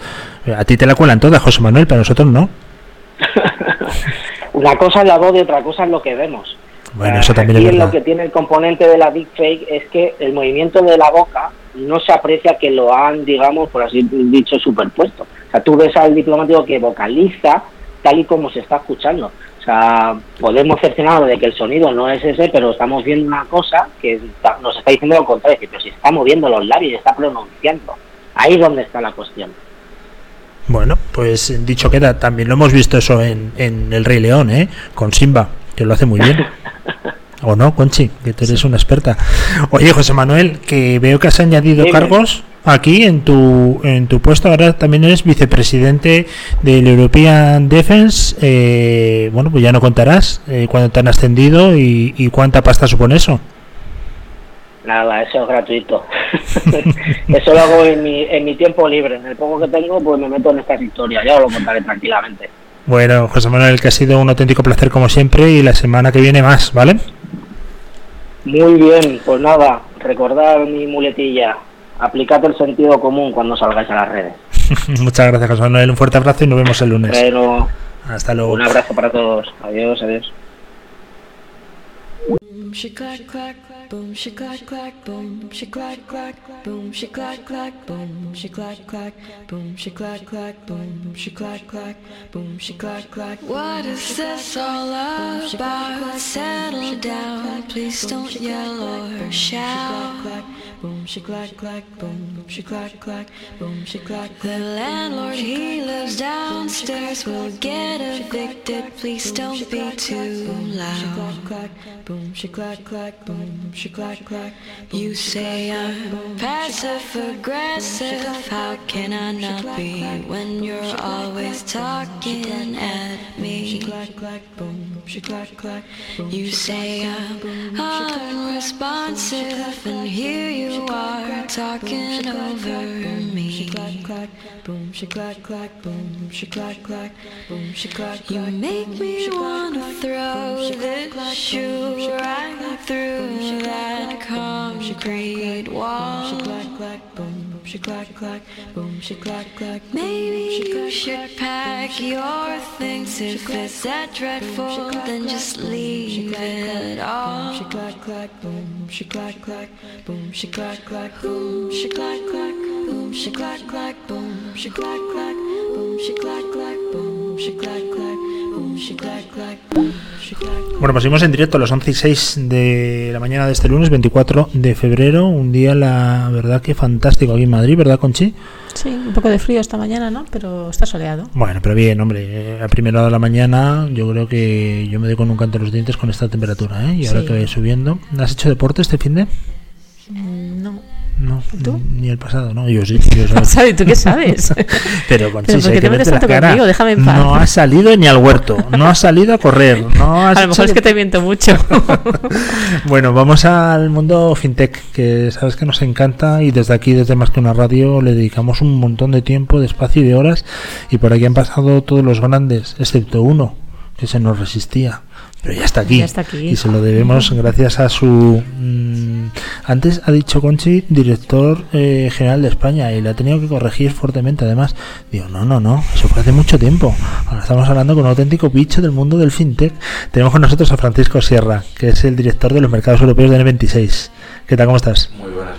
A ti te la cuelan todas, José Manuel, pero a nosotros no. Una cosa es la voz y otra cosa es lo que vemos. Bueno, eso también Aquí es lo que tiene el componente de la deepfake es que el movimiento de la boca no se aprecia que lo han, digamos, por así dicho, superpuesto. O sea, tú ves al diplomático que vocaliza tal y como se está escuchando. O sea, podemos cerciorarnos de que el sonido no es ese, pero estamos viendo una cosa que está- nos está diciendo lo contrario, pero si está moviendo los labios y está pronunciando. Ahí es donde está la cuestión. Bueno, pues dicho queda, también lo hemos visto eso en, en El Rey León, ¿eh? Con Simba, que lo hace muy bien. ¿O no, Conchi? Que tú eres una experta. Oye, José Manuel, que veo que has añadido Dime. cargos aquí en tu en tu puesto ahora también eres vicepresidente del European Defense. Eh, bueno, pues ya no contarás eh, cuándo te han ascendido y, y cuánta pasta supone eso. Nada, eso es gratuito. eso lo hago en mi, en mi tiempo libre. En el poco que tengo, pues me meto en estas historias. Ya os lo contaré tranquilamente. Bueno, José Manuel, que ha sido un auténtico placer como siempre y la semana que viene más, ¿vale? Muy bien, pues nada, recordad mi muletilla. Aplicad el sentido común cuando salgáis a las redes. Muchas gracias, José Manuel. Un fuerte abrazo y nos vemos el lunes. Pero Hasta luego. un abrazo para todos. Adiós, adiós. Boom, she clack clack, boom, she clack clack, boom, she clack clack, boom, she clack clack, boom, she clack clack, boom, she clack clack, boom, she clack clack, boom, she clack clack. What is this all about? Settle down, please don't yell or shout. Boom, she clack clack, boom, she clack clack, boom, she clack The landlord, he lives downstairs, will get evicted. Please don't be too She loud. clack clack, boom, she clack clack, boom, she clack clack. You say I'm passive aggressive. How can I not be when you're always talking at She me? clack clack, boom, she clack clack. You say I'm unresponsive, and here you are talking over She clack me. clack, boom, she clack clack, boom, she clack clack, boom, she clack You make me wanna throw this shoe right through that concrete She wall. Clack clack, boom, she clack clack, boom, she clack clack. Maybe you should pack your things if it's that dreadful, then just leave it all. She clack clack, boom, she clack clack, boom, she clack clack, boom, she clack clack, boom, she clack clack, boom, she clack clack, boom, clack clack, boom, Bueno, pues seguimos en directo a las 11 y 6 de la mañana de este lunes, 24 de febrero. Un día, la verdad, que fantástico aquí en Madrid, ¿verdad, Conchi? Sí, un poco de frío esta mañana, ¿no? Pero está soleado. Bueno, pero bien, hombre. eh, A primera hora de la mañana, yo creo que yo me doy con un canto en los dientes con esta temperatura, ¿eh? Y ahora Sí. que voy subiendo. ¿Has hecho deporte este fin de? Mm, No. No, ¿Tú? ni el pasado, ¿no? Yo sí, yo. ¿Tú qué sabes? Pero con Pero sí, ¿por hay qué que te metes verte la tanto cara. conmigo? Déjame en paz. No has salido ni al huerto, no has salido a correr, no has A lo mejor es que te miento mucho. Bueno, vamos al mundo fintech, que sabes que nos encanta y desde aquí, desde Más que una radio, le dedicamos un montón de tiempo, de espacio y de horas y por aquí han pasado todos los grandes, excepto uno, que se nos resistía. Pero ya está aquí. Ya está aquí. Y se lo debemos gracias a su... mm, antes ha dicho Conchi, director eh, general de España, y le ha tenido que corregir fuertemente además. Digo, no, no, no, eso fue hace mucho tiempo. Ahora estamos hablando con un auténtico bicho del mundo del fintech. Tenemos con nosotros a Francisco Sierra, que es el director de los mercados europeos de N26. ¿Qué tal? ¿Cómo estás? Muy buenas,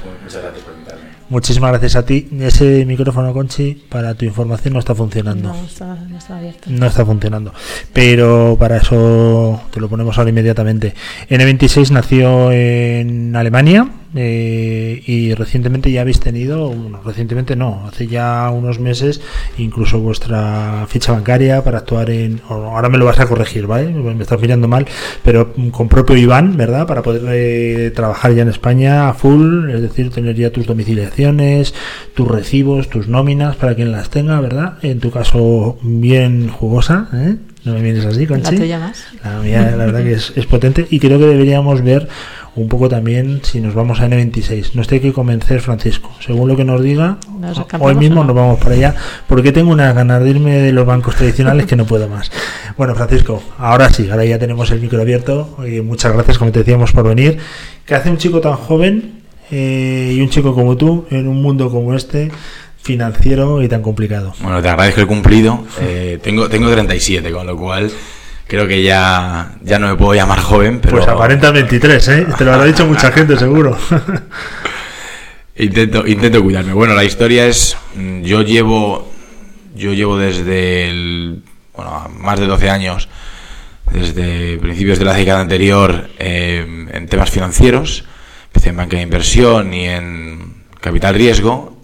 Muchísimas gracias a ti. Ese micrófono, Conchi, para tu información no está funcionando. No, está, no está abierto. No está funcionando. Pero para eso te lo ponemos ahora inmediatamente. N26 nació en Alemania eh, y recientemente ya habéis tenido, bueno, recientemente no, hace ya unos meses, incluso vuestra ficha bancaria para actuar en. Ahora me lo vas a corregir, ¿vale? Me estás mirando mal, pero con propio IBAN, ¿verdad? Para poder eh, trabajar ya en España a full, es decir, tener ya tus domiciliaciones, tus recibos, tus nóminas, para quien las tenga, ¿verdad? En tu caso, bien jugosa, ¿eh? No me vienes así, La Conchi. tuya más. La mía, la verdad que es, es potente y creo que deberíamos ver un poco también si nos vamos a N26. Nos tiene que convencer Francisco. Según lo que nos diga, ¿Nos hoy mismo no? nos vamos para allá porque tengo unas ganas de irme de los bancos tradicionales que no puedo más. Bueno, Francisco, ahora sí, ahora ya tenemos el micro abierto y muchas gracias, como te decíamos, por venir. ¿Qué hace un chico tan joven eh, y un chico como tú en un mundo como este, financiero y tan complicado? Bueno, te agradezco el cumplido. Eh, tengo, tengo 37, con lo cual creo que ya, ya no me puedo llamar joven, pero Pues aparenta 23, ¿eh? Te lo habrá dicho mucha gente, seguro. intento, intento cuidarme. Bueno, la historia es, mm, yo llevo, yo llevo desde el, bueno, más de 12 años, desde principios de la década anterior, eh, en temas financieros. Empecé en banca de inversión y en capital riesgo.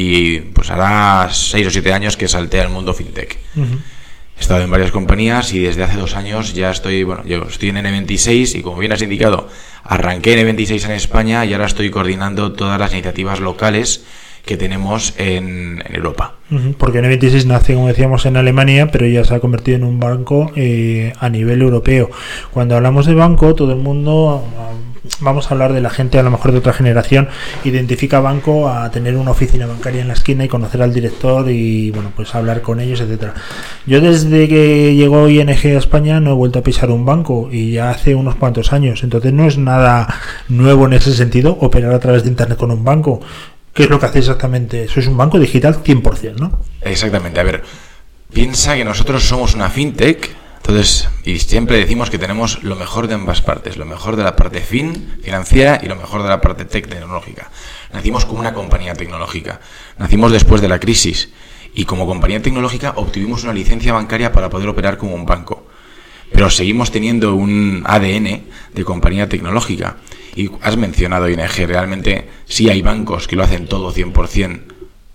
Y pues hará 6 o 7 años que salté al mundo fintech. Ujú. He estado en varias compañías y desde hace dos años ya estoy, bueno, yo estoy en N26 y como bien has indicado, arranqué en N26 en España y ahora estoy coordinando todas las iniciativas locales que tenemos en, en Europa. Porque N26 nace, como decíamos, en Alemania, pero ya se ha convertido en un banco eh, a nivel europeo. Cuando hablamos de banco, todo el mundo, vamos a hablar de la gente a lo mejor de otra generación, identifica banco a tener una oficina bancaria en la esquina y conocer al director y, bueno, pues hablar con ellos, etcétera. Yo desde que llegó ING a España no he vuelto a pisar un banco y ya hace unos cuantos años. Entonces no es nada nuevo en ese sentido operar a través de Internet con un banco. ¿Qué es lo que hace exactamente? Sois un banco digital 100%, ¿no? Exactamente, a ver, piensa que nosotros somos una fintech, entonces, y siempre decimos que tenemos lo mejor de ambas partes, lo mejor de la parte fin, financiera, y lo mejor de la parte tecnológica. Nacimos como una compañía tecnológica, nacimos después de la crisis, y como compañía tecnológica obtuvimos una licencia bancaria para poder operar como un banco. Pero seguimos teniendo un ADN de compañía tecnológica. Y has mencionado ING, realmente sí hay bancos que lo hacen todo 100%,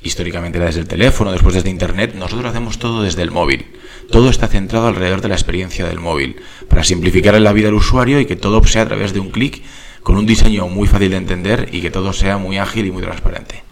históricamente era desde el teléfono, después desde Internet, nosotros hacemos todo desde el móvil. Todo está centrado alrededor de la experiencia del móvil, para simplificar la vida del usuario y que todo sea a través de un clic, con un diseño muy fácil de entender y que todo sea muy ágil y muy transparente.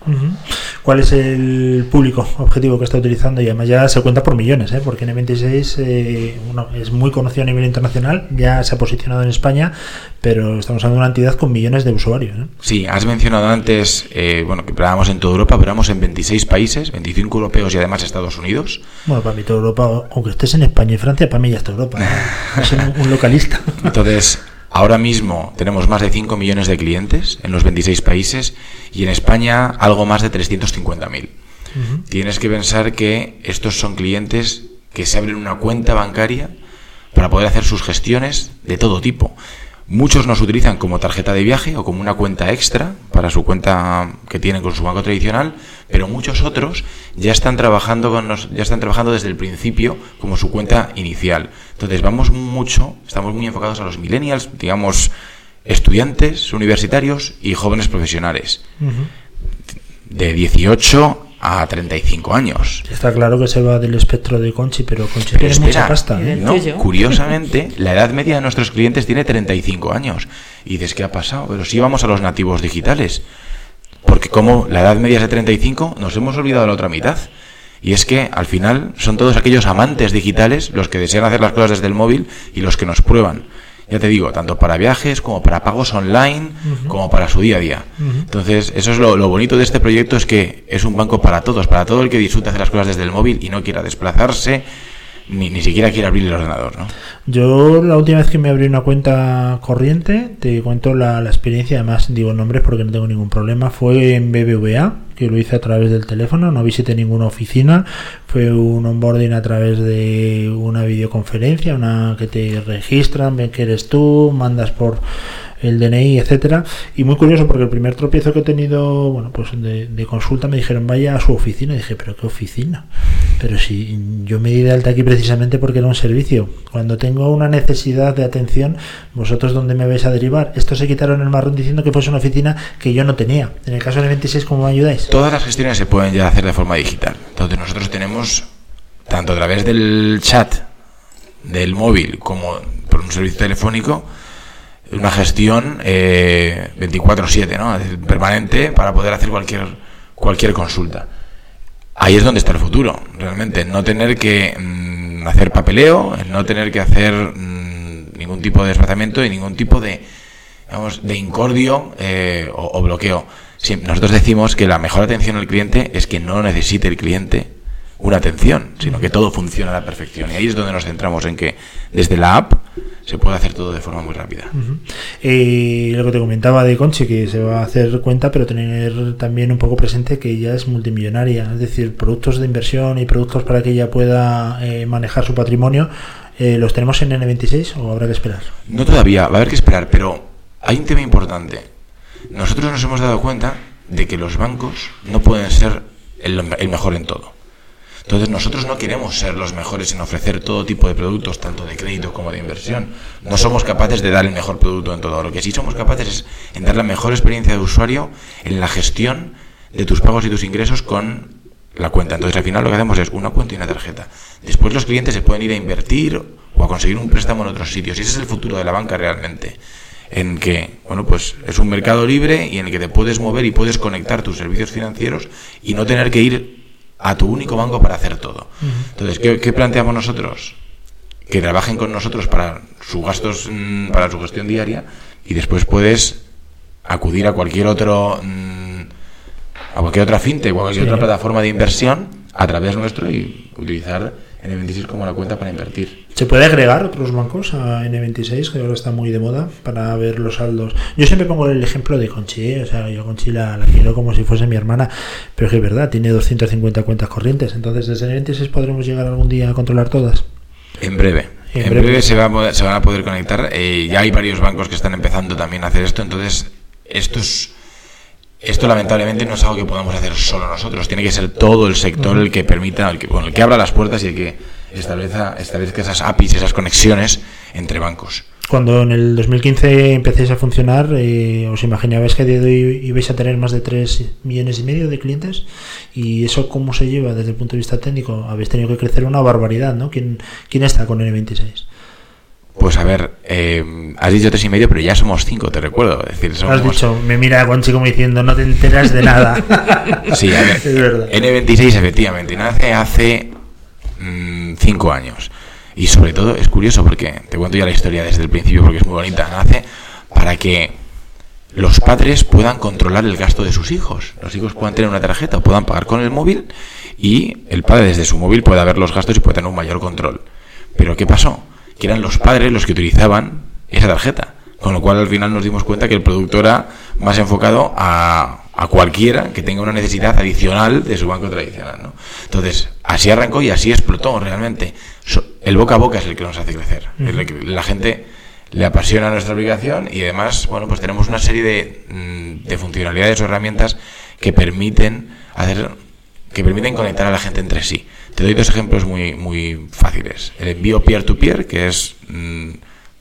¿Cuál es el público objetivo que está utilizando? Y además ya se cuenta por millones, ¿eh? porque N26 eh, bueno, es muy conocido a nivel internacional, ya se ha posicionado en España, pero estamos hablando de una entidad con millones de usuarios. ¿eh? Sí, has mencionado antes, eh, bueno, que operábamos en toda Europa, operamos en 26 países, 25 europeos y además Estados Unidos. Bueno, para mí toda Europa, aunque estés en España y Francia, para mí ya está Europa. ¿eh? Soy un, un localista. Entonces, ahora mismo tenemos más de 5 millones de clientes en los 26 países y en España algo más de 350.000. Tienes que pensar que estos son clientes que se abren una cuenta bancaria para poder hacer sus gestiones de todo tipo. Muchos nos utilizan como tarjeta de viaje o como una cuenta extra para su cuenta que tienen con su banco tradicional, pero muchos otros ya están trabajando con nos- ya están trabajando desde el principio como su cuenta inicial. Entonces vamos mucho, estamos muy enfocados a los millennials, digamos estudiantes, universitarios y jóvenes profesionales de 18 a 35 años. Está claro que se va del espectro de Conchi, pero Conchi Pero tiene mucha pasta. ¿eh? no, curiosamente, la edad media de nuestros clientes tiene 35 años. Y dices, ¿qué ha pasado? Pero si vamos a los nativos digitales. Porque como la edad media es de 35, nos hemos olvidado de la otra mitad. Y es que al final son todos aquellos amantes digitales los que desean hacer las cosas desde el móvil y los que nos prueban. Ya te digo, tanto para viajes como para pagos online, como para su día a día. Entonces, eso es lo, lo bonito de este proyecto, es que es un banco para todos, para todo el que disfrute hacer las cosas desde el móvil y no quiera desplazarse, ni, ni siquiera quiera abrir el ordenador, ¿no? Yo la última vez que me abrí una cuenta corriente, te cuento la, la experiencia, además digo nombres porque no tengo ningún problema, fue en BBVA, que lo hice a través del teléfono, no visité ninguna oficina, fue un onboarding a través de una videoconferencia, una que te registran, ven que eres tú, mandas por el DNI, etcétera, y muy curioso porque el primer tropiezo que he tenido, bueno, pues de, de consulta me dijeron vaya a su oficina, y dije, pero qué oficina, pero si yo me di de alta aquí precisamente porque era un servicio, cuando tengo una necesidad de atención, vosotros dónde me vais a derivar, esto se quitaron el marrón diciendo que fuese una oficina que yo no tenía, en el caso del 26, ¿cómo me ayudáis? Todas las gestiones se pueden ya hacer de forma digital. Entonces nosotros tenemos, tanto a través del chat, del móvil, como por un servicio telefónico, una gestión eh, 24/7, ¿no? Permanente para poder hacer cualquier cualquier consulta. Ahí es donde está el futuro, realmente, no tener que mm, hacer papeleo, el no tener que hacer mm, ningún tipo de desplazamiento y ningún tipo de digamos, de incordio eh, o, bloqueo. Nosotros decimos que la mejor atención al cliente es que no necesite el cliente una atención, sino que todo funciona a la perfección. Y ahí es donde nos centramos en que desde la app se puede hacer todo de forma muy rápida. Eh, lo que te comentaba de Conchi, que se va a hacer cuenta, pero tener también un poco presente que ella es multimillonaria, es decir, productos de inversión y productos para que ella pueda eh, manejar su patrimonio, eh, ¿los tenemos en N26 o habrá que esperar? No todavía, va a haber que esperar, pero hay un tema importante. Nosotros nos hemos dado cuenta de que los bancos no pueden ser el, el mejor en todo. Entonces nosotros no queremos ser los mejores en ofrecer todo tipo de productos, tanto de crédito como de inversión. No somos capaces de dar el mejor producto en todo. Lo que sí somos capaces es en dar la mejor experiencia de usuario en la gestión de tus pagos y tus ingresos con la cuenta. Entonces al final lo que hacemos es una cuenta y una tarjeta. Después los clientes se pueden ir a invertir o a conseguir un préstamo en otros sitios. Y ese es el futuro de la banca realmente. en que, bueno, pues es un mercado libre y en el que te puedes mover y puedes conectar tus servicios financieros y no tener que ir a tu único banco para hacer todo. Entonces, ¿qué, qué planteamos nosotros? Que trabajen con nosotros para sus gastos, mm, para su gestión diaria y después puedes acudir a cualquier otro mm, a cualquier otra fintech o a cualquier Sí. otra plataforma de inversión a través nuestro y utilizar N26 como la cuenta para invertir. ¿Se puede agregar otros bancos a N26, que ahora está muy de moda, para ver los saldos? Yo siempre pongo el ejemplo de Conchi, ¿eh? o sea, yo Conchi la, la quiero como si fuese mi hermana, pero es que es verdad, tiene 250 cuentas corrientes, entonces desde N26 podremos llegar algún día a controlar todas. En breve. En En, breve. breve, se, va a poder- se van a poder conectar. eh, ya hay varios bancos que están empezando también a hacer esto. Entonces, esto es, esto lamentablemente no es algo que podamos hacer solo nosotros. Tiene que ser todo el sector el que permita, el que, el que abra las puertas y el que establezca, establezca esas APIs, esas conexiones entre bancos. Cuando en el 2015 empecéis a funcionar, eh, ¿os imaginabais que a día de hoy ibais a tener más de 3 millones y medio de clientes? ¿Y eso cómo se lleva desde el punto de vista técnico? Habéis tenido que crecer una barbaridad, ¿no? ¿Quién, quién está con N26? Pues a ver, eh, has dicho tres y medio, pero ya somos cinco, te recuerdo. Es decir, somos, Has dicho, me mira Conchi como diciendo, no te enteras de nada. Sí, a ver, es verdad. N26 efectivamente nace hace mm, cinco años. Y sobre todo es curioso porque te cuento ya la historia desde el principio porque es muy bonita. Nace para que los padres puedan controlar el gasto de sus hijos. Los hijos puedan tener una tarjeta o puedan pagar con el móvil y el padre desde su móvil pueda ver los gastos y pueda tener un mayor control. Pero ¿qué pasó? Que eran los padres los que utilizaban esa tarjeta. Con lo cual al final nos dimos cuenta que el producto era más enfocado a, a cualquiera que tenga una necesidad adicional de su banco tradicional. ¿no? Entonces, así arrancó y así explotó realmente. El boca a boca es el que nos hace crecer. Es el que- la gente le apasiona nuestra aplicación y además, bueno, pues tenemos una serie de, mm, de funcionalidades o herramientas que permiten hacer que permiten conectar a la gente entre sí. Te doy dos ejemplos muy muy fáciles. El envío peer-to-peer, que es mm,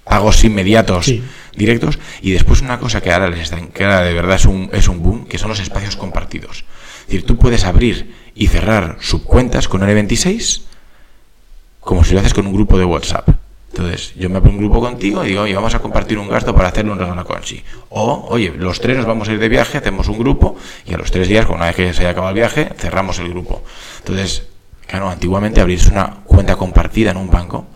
pagos inmediatos Sí. directos, y después una cosa que ahora les está, que ahora de verdad es un, es un boom, que son los espacios compartidos. Es decir, tú puedes abrir y cerrar subcuentas con N26 como si lo haces con un grupo de WhatsApp. Entonces, yo me abro un grupo contigo y digo, oye, vamos a compartir un gasto para hacerle un regalo a Conchi. O, oye, los tres nos vamos a ir de viaje, hacemos un grupo y a los tres días, una vez que se haya acabado el viaje, cerramos el grupo. Entonces, claro, antiguamente abrirse una cuenta compartida en un banco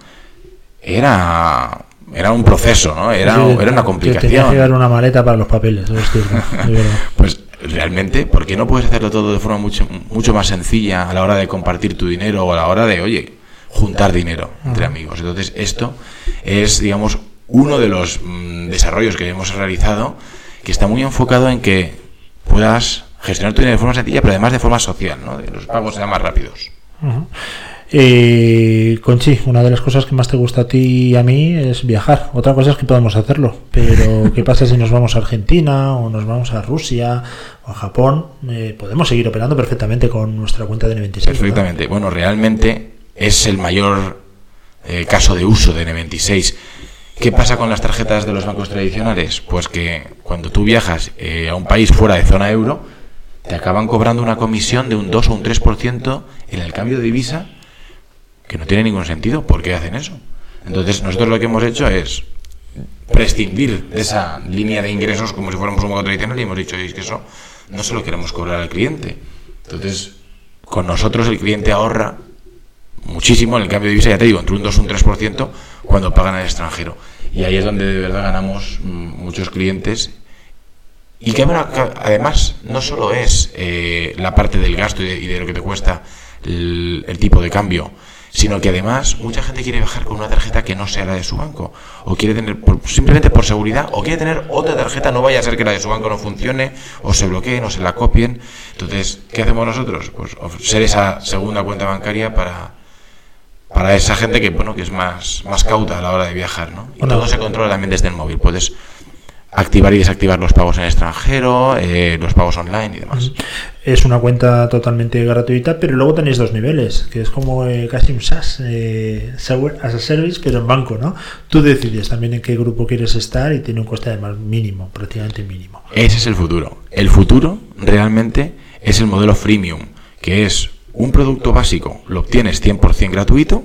era, era un proceso, ¿no? Era, Sí, era una que Tenía que complicación. llevar una maleta para los papeles. Pues realmente, ¿por qué no puedes hacerlo todo de forma mucho, mucho más sencilla a la hora de compartir tu dinero o a la hora de, oye, juntar dinero entre amigos? Entonces, esto es, digamos, uno de los mm, desarrollos que hemos realizado que está muy enfocado en que puedas gestionar tu dinero de forma sencilla, pero además de forma social, ¿no? De los pagos sean más rápidos. Eh, Conchi, una de las cosas que más te gusta a ti y a mí es viajar. Otra cosa es que podemos hacerlo, pero ¿qué pasa si nos vamos a Argentina o nos vamos a Rusia o a Japón? Eh, podemos seguir operando perfectamente con nuestra cuenta de N26. ¿verdad? Perfectamente. Bueno, realmente es el mayor eh, caso de uso de N26. ¿Qué pasa con las tarjetas de los bancos tradicionales? Pues que cuando tú viajas eh, a un país fuera de zona euro, te acaban cobrando una comisión de un 2 o un 3% en el cambio de divisa, que no tiene ningún sentido. ¿Por qué hacen eso? Entonces, nosotros lo que hemos hecho es prescindir de esa línea de ingresos como si fuéramos un banco tradicional y hemos dicho, "Oye, es que eso no se lo queremos cobrar al cliente. Entonces, con nosotros el cliente ahorra muchísimo en el cambio de divisa, ya te digo, entre un 2 y un 3% cuando pagan al extranjero. Y ahí es donde de verdad ganamos mm, muchos clientes. Y que además no solo es eh, la parte del gasto y de, y de lo que te cuesta el, tipo de cambio, sino que además mucha gente quiere viajar con una tarjeta que no sea la de su banco, o quiere tener por- simplemente por seguridad, o quiere tener otra tarjeta, no vaya a ser que la de su banco no funcione, o se bloqueen, o se la copien. Entonces, ¿qué hacemos nosotros? Pues ser esa segunda cuenta bancaria para, para esa gente que bueno que es más, más cauta a la hora de viajar, ¿no? Y Bueno. todo se controla también desde el móvil. Puedes activar y desactivar los pagos en el extranjero, eh, los pagos online y demás. Es una cuenta totalmente gratuita, pero luego tenéis dos niveles, que es como eh, casi un SaaS, eh, Software as a Service, pero en banco, ¿no? Tú decides también en qué grupo quieres estar y tiene un coste además mínimo, prácticamente mínimo. Ese es el futuro. El futuro realmente es el modelo freemium, que es un producto básico, lo obtienes 100% gratuito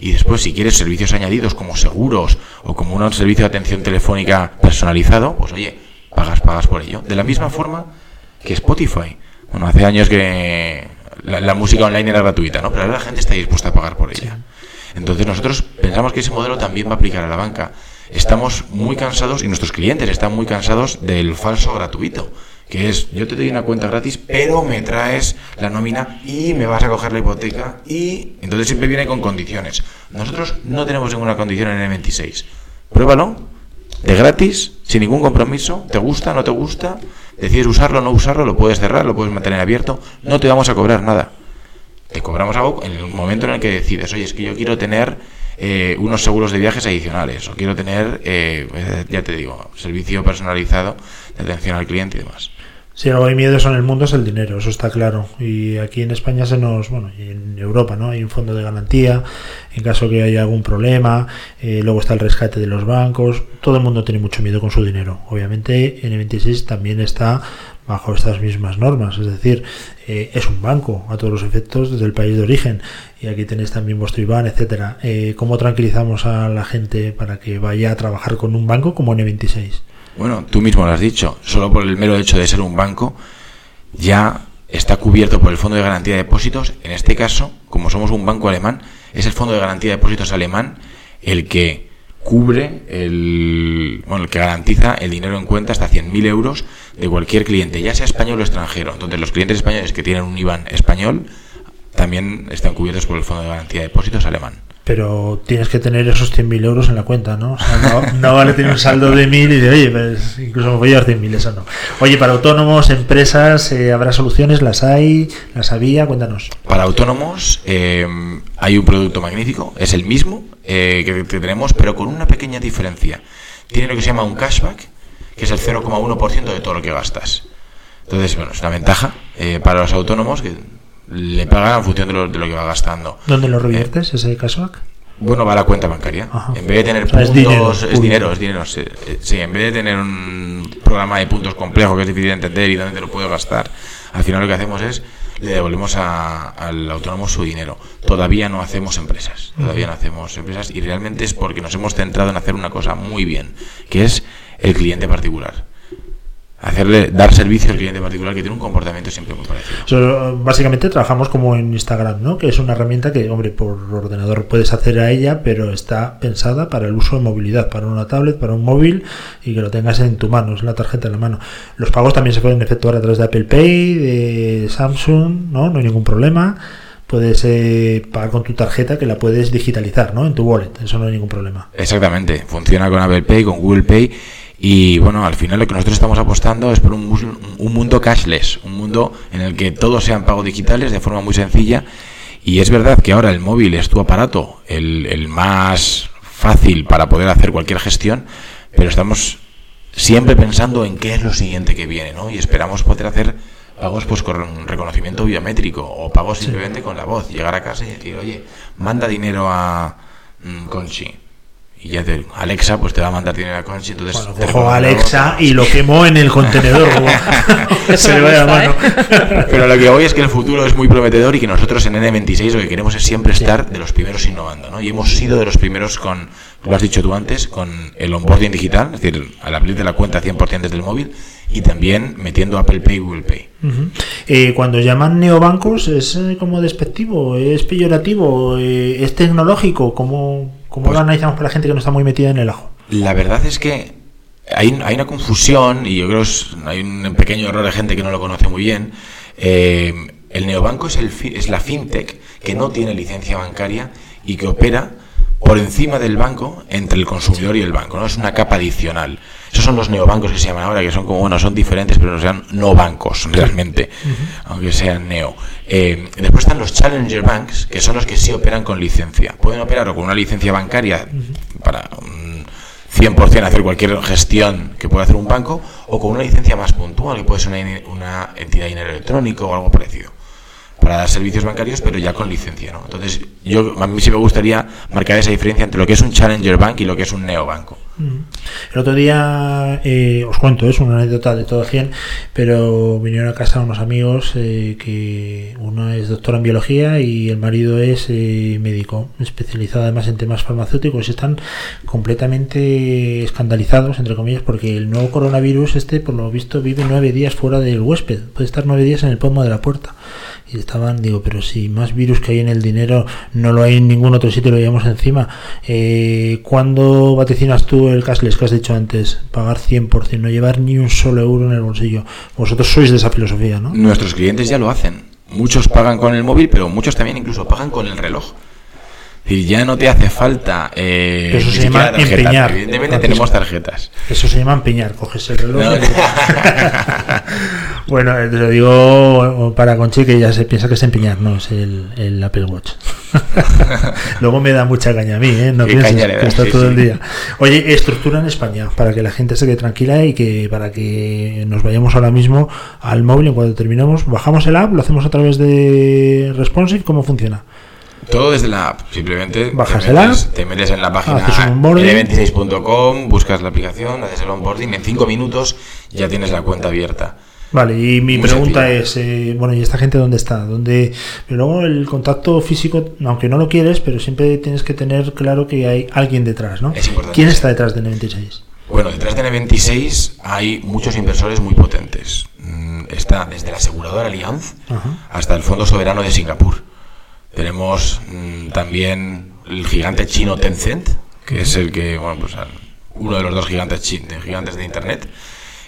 Y después, si quieres servicios añadidos como seguros o como un servicio de atención telefónica personalizado, pues oye, pagas, pagas por ello. De la misma forma que Spotify. Bueno, hace años que la, la música online era gratuita, ¿no? Pero ahora la gente está dispuesta a pagar por ella. Entonces nosotros pensamos que ese modelo también va a aplicar a la banca. Estamos muy cansados y nuestros clientes están muy cansados del falso gratuito, que es yo te doy una cuenta gratis, pero me traes la nómina y me vas a coger la hipoteca y entonces siempre viene con condiciones. Nosotros no tenemos ninguna condición en el 26. Pruébalo, de gratis, sin ningún compromiso, te gusta, no te gusta, decides usarlo, no usarlo, lo puedes cerrar, lo puedes mantener abierto, no te vamos a cobrar nada. Te cobramos algo en el momento en el que decides, oye, es que yo quiero tener eh, unos seguros de viajes adicionales, o quiero tener, eh, ya te digo, servicio personalizado de atención al cliente y demás. Si algo hay miedo en el mundo es el dinero, eso está claro. Y aquí en España se nos, bueno, y en Europa, ¿no? Hay un fondo de garantía en caso que haya algún problema. eh, luego está el rescate de los bancos. Todo el mundo tiene mucho miedo con su dinero. Obviamente, N26 también está bajo estas mismas normas, es decir, eh, es un banco a todos los efectos desde el país de origen. Y aquí tenéis también vuestro IBAN, etcétera. Eh, ¿Cómo tranquilizamos a la gente para que vaya a trabajar con un banco como N26? Bueno, tú mismo lo has dicho, solo por el mero hecho de ser un banco, ya está cubierto por el Fondo de Garantía de Depósitos. En este caso, como somos un banco alemán, es el Fondo de Garantía de Depósitos alemán el que cubre, el, bueno, el que garantiza el dinero en cuenta hasta 100.000 euros de cualquier cliente, ya sea español o extranjero. Entonces, los clientes españoles que tienen un IBAN español también están cubiertos por el Fondo de Garantía de Depósitos alemán. Pero tienes que tener esos 100.000 euros en la cuenta, ¿no? O sea, no, vale tener un saldo de 1.000 y de, oye, pues incluso me voy a llevar 100.000, eso no. Oye, para autónomos, empresas, eh, ¿habrá soluciones? ¿Las hay? ¿Las había? Cuéntanos. Para autónomos eh, hay un producto magnífico, es el mismo eh, que, que tenemos, pero con una pequeña diferencia. Tiene lo que se llama un cashback, que es el 0,1% de todo lo que gastas. Entonces, bueno, es una ventaja eh, para los autónomos que le pagan en función de lo, de lo que va gastando. ¿Dónde lo Eh, reviertes ese cashback? bueno, va a la cuenta bancaria. Ajá. En vez de tener O sea, es puntos, dinero, es dinero, es dinero. Sí, eh, sí, en vez de tener un programa de puntos complejo que es difícil de entender y dónde te lo puedo gastar, al final lo que hacemos es le devolvemos a- al autónomo su dinero. Todavía no hacemos empresas, todavía no hacemos empresas y realmente es porque nos hemos centrado en hacer una cosa muy bien, que es el cliente particular. Hacerle, dar servicio al cliente particular que tiene un comportamiento siempre muy parecido. So, básicamente trabajamos como en Instagram, ¿no? Que es una herramienta que, hombre, por ordenador puedes hacer a ella, pero está pensada para el uso de movilidad, para una tablet, para un móvil y que lo tengas en tu mano, es la tarjeta en la mano. Los pagos también se pueden efectuar a través de Apple Pay, de Samsung, ¿no? No hay ningún problema. Puedes eh, pagar con tu tarjeta que la puedes digitalizar, ¿no? En tu wallet, eso no hay ningún problema. Exactamente, funciona con Apple Pay, con Google Pay y bueno, al final lo que nosotros estamos apostando es por un, un mundo cashless, un mundo en el que todos sean pagos digitales de forma muy sencilla y es verdad que ahora el móvil es tu aparato, el, el más fácil para poder hacer cualquier gestión, pero estamos siempre pensando en qué es lo siguiente que viene, ¿no? Y esperamos poder hacer pagos pues con reconocimiento biométrico o pagos simplemente con la voz, llegar a casa y decir, oye, manda dinero a mm, Conchi. Y ya te, Alexa pues te va a mandar dinero a Conchi, entonces Bueno, te cojo a. Alexa y lo quemo en el contenedor. como- Se le va la mano. Pero lo que voy es que el futuro es muy prometedor y que nosotros en N26 lo que queremos es siempre estar de los primeros innovando, ¿no? Y hemos sido de los primeros con, lo has dicho tú antes, con el onboarding digital, es decir, al abrirte la cuenta 100% desde el móvil y también metiendo Apple Pay y Google Pay. Eh, cuando llaman neobancos, ¿es eh, como despectivo? ¿Es peyorativo? Eh, ¿Es tecnológico? ¿Cómo, cómo lo analizamos para la gente que no está muy metida en el ajo? La verdad es que hay, hay una confusión y yo creo que hay un pequeño error de gente que no lo conoce muy bien. Eh, el neobanco es, el, es la fintech que no tiene licencia bancaria y que opera por encima del banco entre el consumidor y el banco. ¿no? Es una capa adicional. Esos son los neobancos que se llaman ahora, que son como, bueno, son diferentes, pero no sean no bancos realmente, aunque sean neo. Eh, después están los challenger banks, que son los que sí operan con licencia. Pueden operar o con una licencia bancaria para un 100% hacer cualquier gestión que pueda hacer un banco, o con una licencia más puntual, que puede ser una, una entidad de dinero electrónico o algo parecido para dar servicios bancarios, pero ya con licencia, ¿no? Entonces, yo a mí sí me gustaría marcar esa diferencia entre lo que es un challenger bank y lo que es un neobanco. El otro día, eh, os cuento, es una anécdota de todo 100, pero vinieron a casa unos amigos eh, que uno es doctor en biología y el marido es eh, médico, especializado además en temas farmacéuticos y están completamente escandalizados, entre comillas, porque el nuevo coronavirus, este, por lo visto, vive nueve días fuera del huésped, puede estar nueve días en el pomo de la puerta. Y estaban, digo, pero si más virus que hay en el dinero no lo hay en ningún otro sitio, lo llevamos encima. Eh, ¿Cuándo vaticinas tú el cashless que has dicho antes? Pagar 100%, no llevar ni un solo euro en el bolsillo. Vosotros sois de esa filosofía, ¿no? Nuestros clientes ya lo hacen. Muchos pagan con el móvil, pero muchos también incluso pagan con el reloj. Y ya no te hace falta. Eh, Eso se llama tarjeta. empeñar. Evidentemente tenemos tarjetas. Eso se llama empeñar, coges el reloj. No. bueno, eh, te lo digo para Conchi que ya se piensa que es empeñar, no es el, el Apple Watch. Luego me da mucha caña a mí, ¿eh? No pienses que está sí, todo el día. Oye, estructura en España, para que la gente se quede tranquila y que para que nos vayamos ahora mismo al móvil en cuanto terminemos, bajamos el app, lo hacemos a través de Responsive, ¿cómo funciona? Todo desde la app. Simplemente Bajas te, el metes, app, te metes en la página haces un onboarding. n26.com, buscas la aplicación, haces el onboarding. En 5 minutos ya tienes la cuenta abierta. Vale, y mi Muy pregunta sencillo. es, eh, bueno, ¿y esta gente dónde está? ¿Dónde? Pero luego el contacto físico, aunque no lo quieres, pero siempre tienes que tener claro que hay alguien detrás, ¿no? Es importante. ¿Quién está detrás de N26? Bueno, detrás de N26 hay muchos inversores muy potentes. Mm, Está desde la aseguradora Allianz Ajá. hasta el Fondo Soberano de Singapur. Tenemos mm, también el gigante chino Tencent, que es el que, bueno, pues al- uno de los dos gigantes, de gigantes de Internet,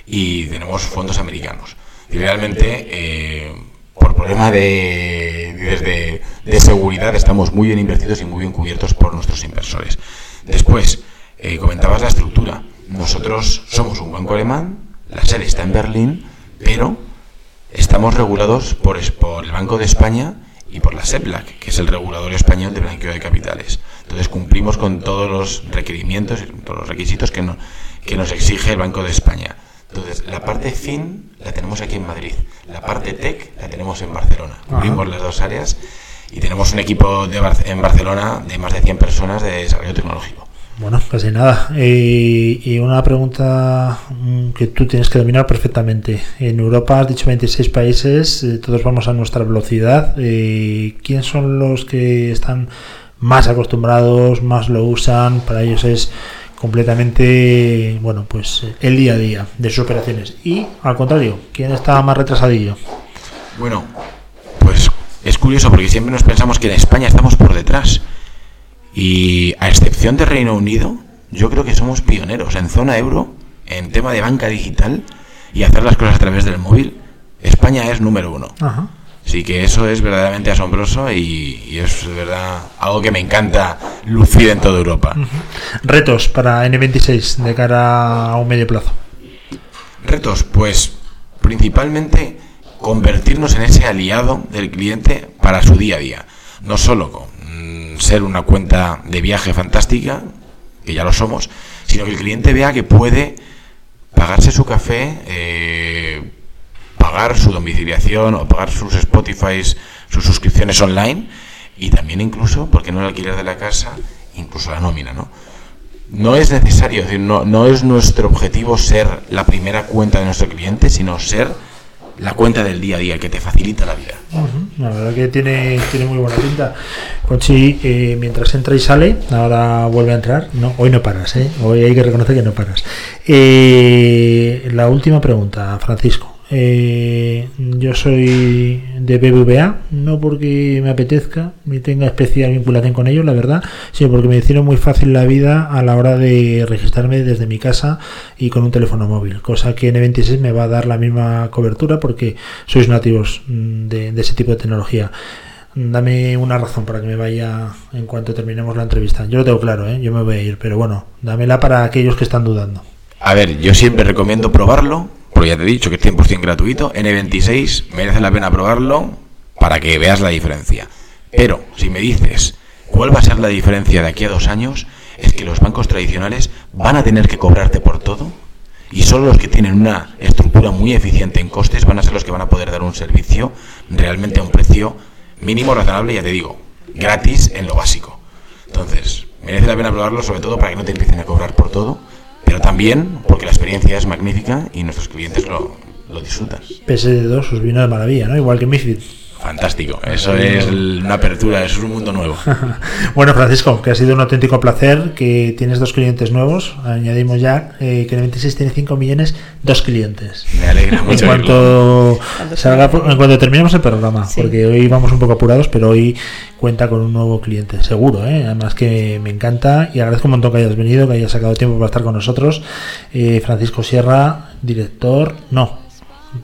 y tenemos fondos americanos. Y realmente, eh, por problema de, desde- de seguridad, estamos muy bien invertidos y muy bien cubiertos por nuestros inversores. Después, eh, comentabas la estructura. Nosotros somos un banco alemán, la sede está en Berlín, pero estamos regulados por, por el Banco de España y por la SEPLAC, que es el regulador español de blanqueo de capitales. Entonces cumplimos con todos los requerimientos y todos los requisitos que, no- que nos exige el Banco de España. Entonces, la parte fin la tenemos aquí en Madrid, la parte tech la tenemos en Barcelona. Cubrimos las dos áreas y tenemos un equipo de Bar- en Barcelona de más de 100 personas de desarrollo tecnológico. Bueno, casi nada. Eh, y una pregunta mm, que tú tienes que dominar perfectamente. En Europa has dicho 26 países, eh, todos vamos a nuestra velocidad. Eh, ¿Quién son los que están más acostumbrados, más lo usan? Para ellos es completamente, bueno, pues el día a día de sus operaciones. Y al contrario, ¿quién está más retrasadillo? Bueno, pues es curioso porque siempre nos pensamos que en España estamos por detrás. Y a excepción de Reino Unido, yo creo que somos pioneros en zona euro, en tema de banca digital y hacer las cosas a través del móvil. España es número uno. Ajá. Así que eso es verdaderamente asombroso y, y es de verdad algo que me encanta lucir en toda Europa. Retos para N26 de cara a un medio plazo. Retos, pues principalmente convertirnos en ese aliado del cliente para su día a día. No solo con ser una cuenta de viaje fantástica, que ya lo somos, sino que el cliente vea que puede pagarse su café, eh, pagar su domiciliación o pagar sus Spotify, sus suscripciones online y también incluso, porque no el alquiler de la casa, incluso la nómina, ¿no? no es necesario, no, no es nuestro objetivo ser la primera cuenta de nuestro cliente, sino ser la cuenta del día a día que te facilita la vida. La verdad que tiene, tiene muy buena pinta. Conchi, eh, mientras entra y sale, ahora vuelve a entrar. No, hoy no paras, ¿eh? Hoy hay que reconocer que no paras. Eh, la última pregunta, Francisco. Eh, yo soy de BBVA, no porque me apetezca ni tenga especial vinculación con ellos, la verdad, sino porque me hicieron muy fácil la vida a la hora de registrarme desde mi casa y con un teléfono móvil, cosa que N26 me va a dar la misma cobertura porque sois nativos mm, de, de ese tipo de tecnología. Dame una razón para que me vaya en cuanto terminemos la entrevista. Yo lo tengo claro, ¿eh? yo me voy a ir, pero bueno, dámela para aquellos que están dudando. A ver, yo siempre recomiendo probarlo, porque ya te he dicho que es 100% gratuito. N26 merece la pena probarlo para que veas la diferencia. Pero si me dices cuál va a ser la diferencia de aquí a dos años, es que los bancos tradicionales van a tener que cobrarte por todo y solo los que tienen una estructura muy eficiente en costes van a ser los que van a poder dar un servicio realmente a un precio mínimo razonable, ya te digo, gratis en lo básico. Entonces, merece la pena probarlo, sobre todo para que no te empiecen a cobrar por todo, pero también porque la experiencia es magnífica y nuestros clientes lo, lo disfrutan. PSD2 os vino de maravilla, ¿no? Igual que Mifid. Fantástico, eso es una apertura, eso es un mundo nuevo. bueno, Francisco, que ha sido un auténtico placer, que tienes dos clientes nuevos, añadimos ya eh, que el 26 tiene 5 millones, dos clientes. Me alegra mucho. En cuanto, salga, en cuanto terminemos el programa, Sí. porque hoy vamos un poco apurados, pero hoy cuenta con un nuevo cliente, seguro, ¿eh? además que me encanta y agradezco un montón que hayas venido, que hayas sacado tiempo para estar con nosotros. Eh, Francisco Sierra, director, no,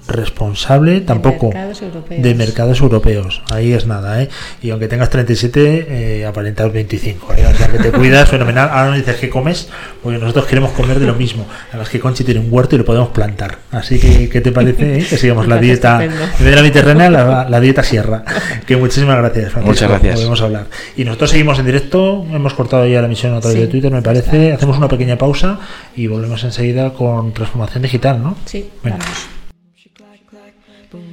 responsable tampoco mercados europeos. de mercados europeos ahí es nada ¿eh? y aunque tengas 37 eh, aparentas 25 ¿eh? o sea que te cuidas fenomenal ahora nos dices que comes porque nosotros queremos comer de lo mismo además que Conchi tiene un huerto y lo podemos plantar así que ¿qué te parece eh? que sigamos la dieta estupendo. en vez de la mediterránea la, la dieta sierra que muchísimas gracias Francisco, Muchas gracias. podemos hablar y nosotros seguimos en directo hemos cortado ya la emisión a través Sí. de Twitter me parece hacemos una pequeña pausa y volvemos enseguida con transformación digital ¿no? Sí, Venga. vamos.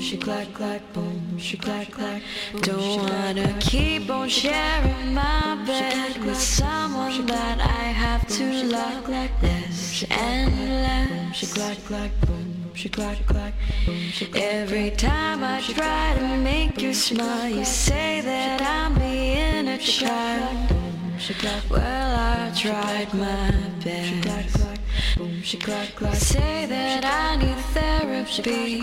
she clack clack, boom, she clack clack. Don't wanna keep on sharing my bed with someone that I have to love. Like this endless. She clack clack, boom, she clack clack Every time I try to make you smile, you say that I'm being a child. Well, I tried my best. Boom, she clack clack. Say that I need therapy.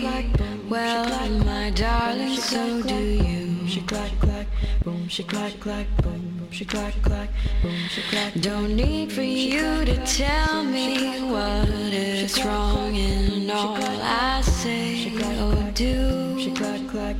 Well, my darling, so do you. She clack clack, boom, she clack clack, boom, she clack clack, boom, she clack. Don't need for you to tell me what is wrong in all I say or She do. clack clack,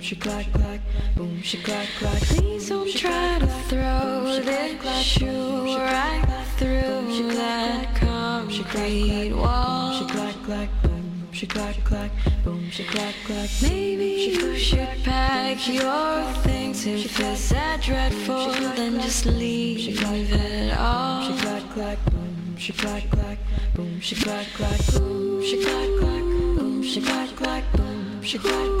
boom, clack clack, boom, she clack clack. Please don't try to throw this shoe right through that concrete wall. She clack clack, boom, she clack clack, boom, she clack clack. Maybe you should pack your things if it's that dreadful, then just leave it all. She clack clack, boom, she clack clack, boom, she clack clack, boom, she clack clack, boom, she clack clack, boom, she clack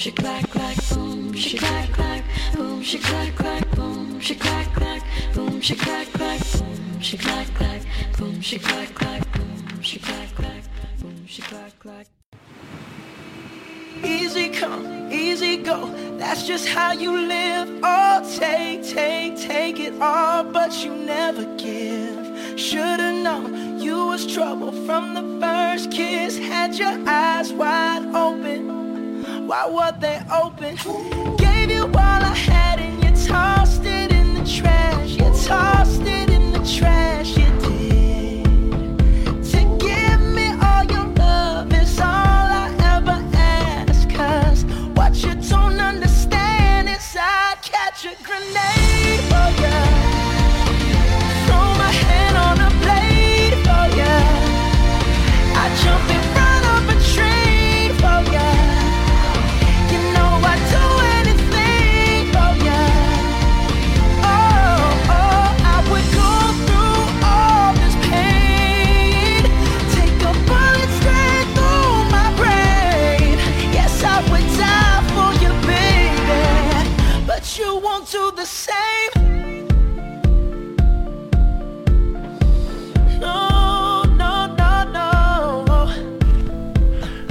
she clack clack, boom, she clack clack, boom, she clack clack, boom, she clack clack, boom, she clack clack, boom, she clack clack, boom, she clack clack. Easy come, easy go. That's just how you live. Oh, take, take, take it all, but you never give. Should've known you was trouble from the first kiss. Had your eyes wide open. Why were they open? Gave you all I had and you tossed it in the trash. You tossed it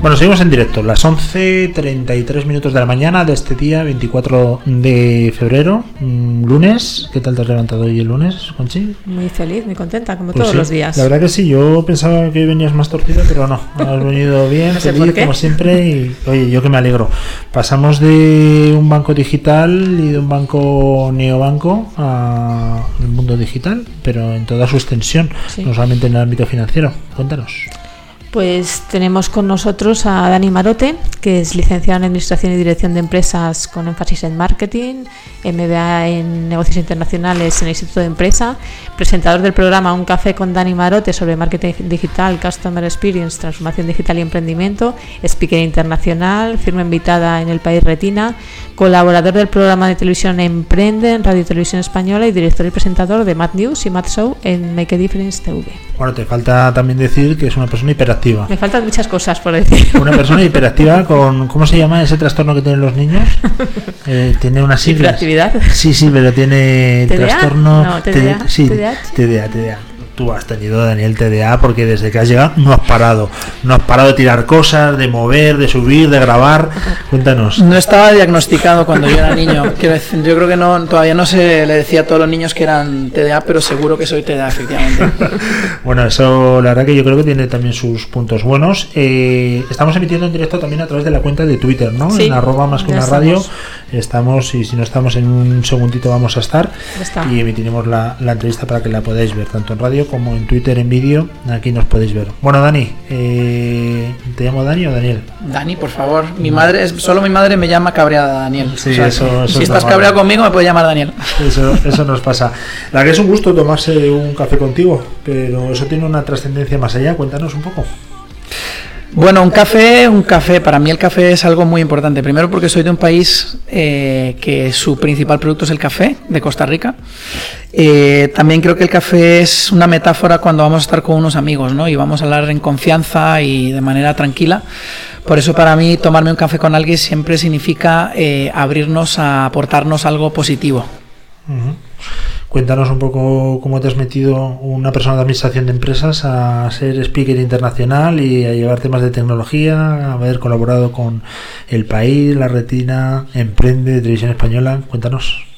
Bueno, seguimos en directo, las 11.33 minutos de la mañana de este día 24 de febrero, mm, lunes. ¿Qué tal te has levantado hoy el lunes, Conchi? Muy feliz, muy contenta, como Pues todos sí, los días. La verdad que sí, yo pensaba que venías más torcida, pero no. Has venido bien, No sé feliz, como siempre. Y oye, yo que me alegro. Pasamos de un banco digital y de un banco neobanco a el mundo digital, pero en toda su extensión, Sí. no solamente en el ámbito financiero. Cuéntanos. Pues tenemos con nosotros a Dani Marote, que es licenciado en Administración y Dirección de Empresas con énfasis en Marketing, MBA en Negocios Internacionales en el Instituto de Empresa, presentador del programa Un Café con Dani Marote sobre Marketing Digital, Customer Experience, Transformación Digital y Emprendimiento, speaker internacional, firma invitada en El País Retina, colaborador del programa de televisión Emprende en Radio y Televisión Española y director y presentador de Mad News y Mad Show en Make a Difference TV. Bueno, te falta también decir que es una persona hiperactiva. Me faltan muchas cosas por decir. Una persona hiperactiva con, ¿cómo se llama ese trastorno que tienen los niños? Eh, tiene una siglas. ¿Hiperactividad? Sí, sí, pero tiene ¿TDA? trastorno. No, T- TDA, sí. TDA, TDA. Tú has tenido, Daniel, TDA porque desde que has llegado no has parado. No has parado de tirar cosas, de mover, de subir, de grabar. Cuéntanos. No estaba diagnosticado cuando yo era niño. Quiero decir, yo creo que no, todavía no se le decía a todos los niños que eran TDA, pero seguro que soy TDA, efectivamente. Bueno, eso la verdad que yo creo que tiene también sus puntos buenos. Eh, estamos emitiendo en directo también a través de la cuenta de Twitter, ¿no? Sí, en arroba más que una radio. estamos. Estamos, y si no estamos en un segundito vamos a estar. Y emitiremos la, la entrevista para que la podáis ver, tanto en radio como en Twitter, en vídeo. Aquí nos podéis ver. Bueno, Dani, eh, ¿te llamo Dani o Daniel? Dani, por favor. Mi madre, es, solo mi madre me llama cabreada Daniel. Sí, O sea, eso- eso si es estás normal. cabreado conmigo, me puedes llamar Daniel. Eso, eso nos pasa. La que es un gusto tomarse un café contigo, pero eso tiene una trascendencia más allá. Cuéntanos un poco. Bueno, un café, un café. Para mí el café es algo muy importante. Primero porque soy de un país eh, que su principal producto es el café, de Costa Rica. Eh, también creo que el café es una metáfora cuando vamos a estar con unos amigos, ¿no? Y vamos a hablar en confianza y de manera tranquila. Por eso para mí tomarme un café con alguien siempre significa eh, abrirnos a aportarnos algo positivo. Cuéntanos un poco cómo te has metido una persona de administración de empresas a ser speaker internacional y a llevar temas de tecnología, a haber colaborado con El País, La Retina, Emprende, Televisión Española. Cuéntanos.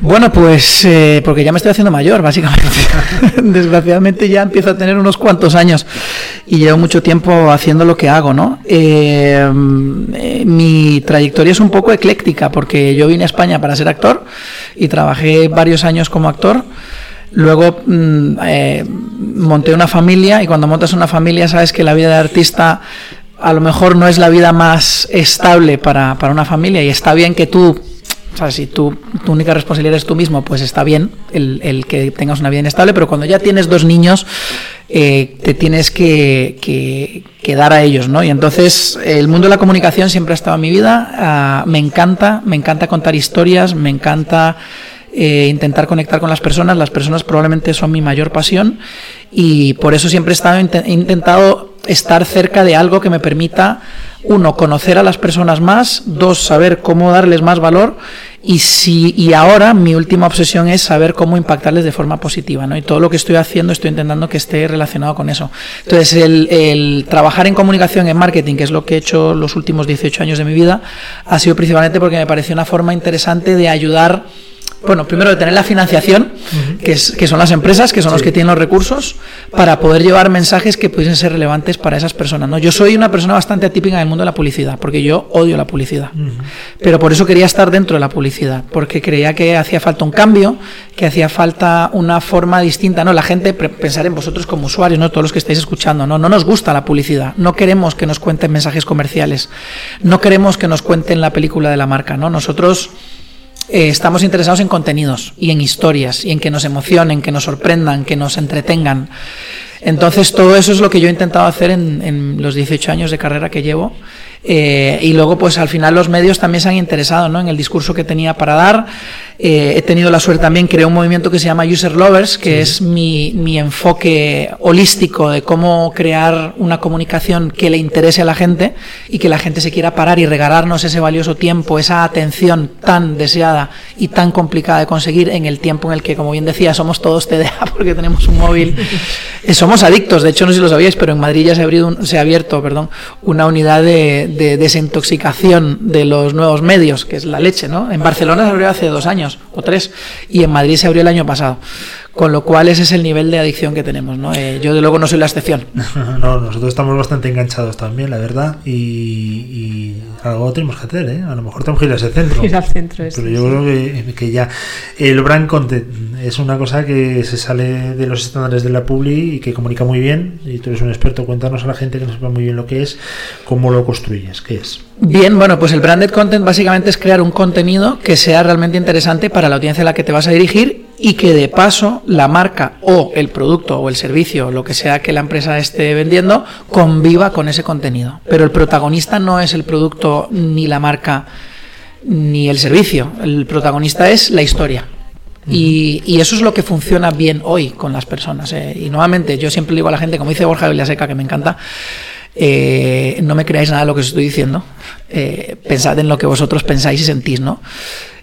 Bueno, pues eh, porque ya me estoy haciendo mayor, básicamente. Desgraciadamente ya empiezo a tener unos cuantos años y llevo mucho tiempo haciendo lo que hago, ¿no? Eh, eh, mi trayectoria es un poco ecléctica porque yo vine a España para ser actor y trabajé varios años como actor. Luego mm, eh, monté una familia y cuando montas una familia sabes que la vida de artista a lo mejor no es la vida más estable para, para una familia y está bien que tú o sea, si tú, tu única responsabilidad es tú mismo, pues está bien el, el que tengas una vida inestable, pero cuando ya tienes dos niños, eh, te tienes que, que, dar a ellos, ¿no? Y entonces el mundo de la comunicación siempre ha estado en mi vida, ah, me encanta, me encanta contar historias, me encanta eh, intentar conectar con las personas, las personas probablemente son mi mayor pasión y por eso siempre he, estado, he intentado estar cerca de algo que me permita, uno, conocer a las personas más, dos, saber cómo darles más valor y, si, y ahora mi última obsesión es saber cómo impactarles de forma positiva. ¿no? Y todo lo que estoy haciendo estoy intentando que esté relacionado con eso. Entonces, el, el trabajar en comunicación, en marketing, que es lo que he hecho los últimos 18 años de mi vida, ha sido principalmente porque me pareció una forma interesante de ayudar bueno, primero de tener la financiación, que, es, que son las empresas, que son los que tienen los recursos, para poder llevar mensajes que pudiesen ser relevantes para esas personas. ¿no? Yo soy una persona bastante atípica en el mundo de la publicidad, porque yo odio la publicidad. Pero por eso quería estar dentro de la publicidad, porque creía que hacía falta un cambio, que hacía falta una forma distinta. ¿no? La gente, pensar en vosotros como usuarios, ¿no? todos los que estáis escuchando, ¿no? no nos gusta la publicidad, no queremos que nos cuenten mensajes comerciales, no queremos que nos cuenten la película de la marca. ¿no? Nosotros eh, estamos interesados en contenidos y en historias y en que nos emocionen, que nos sorprendan, que nos entretengan. Entonces todo eso es lo que yo he intentado hacer en, en los 18 años de carrera que llevo Eh, y luego, pues al final los medios también se han interesado ¿no? en el discurso que tenía para dar. Eh, he tenido la suerte también, creé un movimiento que se llama User Lovers, que es mi, mi enfoque holístico de cómo crear una comunicación que le interese a la gente y que la gente se quiera parar y regalarnos ese valioso tiempo, esa atención tan deseada y tan complicada de conseguir en el tiempo en el que, como bien decía, somos todos TDA porque tenemos un móvil. Eh, somos adictos, de hecho no sé si lo sabíais, pero en Madrid ya se ha un- se ha abierto perdón, una unidad de, de desintoxicación de los nuevos medios, que es la leche, ¿no? En Barcelona se abrió hace dos años o tres y en Madrid se abrió el año pasado. Con lo cual ese es el nivel de adicción que tenemos, ¿no? Eh, yo de luego no soy la excepción. No, nosotros estamos bastante enganchados también, la verdad, y algo tenemos que hacer, ¿eh? A lo mejor tenemos que ir a ese centro. Ir al centro, Pero yo sí. creo que, que ya el brand content es una cosa que se sale de los estándares de la publi y que comunica muy bien, y tú eres un experto, cuéntanos a la gente que no sepa muy bien lo que es, cómo lo construyes, qué es. Bien, bueno, pues el branded content básicamente es crear un contenido que sea realmente interesante para la audiencia a la que te vas a dirigir y que de paso la marca o el producto o el servicio, lo que sea que la empresa esté vendiendo, conviva con ese contenido. Pero el protagonista no es el producto ni la marca ni el servicio, el protagonista es la historia. Y, y eso es lo que funciona bien hoy con las personas. eh. Y nuevamente, yo siempre digo a la gente, como dice Borja Villaseca, que me encanta, eh, no me creáis nada de lo que os estoy diciendo. Eh, pensad en lo que vosotros pensáis y sentís, ¿no?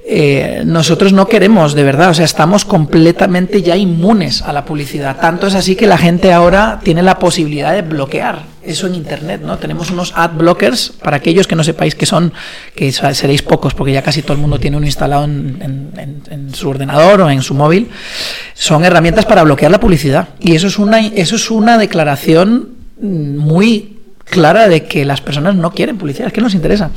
Eh, nosotros no queremos, de verdad, o sea, estamos completamente ya inmunes a la publicidad. Tanto es así que la gente ahora tiene la posibilidad de bloquear eso en Internet, ¿no? Tenemos unos ad blockers, para aquellos que no sepáis que son, que seréis pocos, porque ya casi todo el mundo tiene uno instalado en, en- en- en su ordenador o en su móvil, son herramientas para bloquear la publicidad. Y eso es una, eso es una declaración mm, muy clara de que las personas no quieren publicidad, es que no les interesa.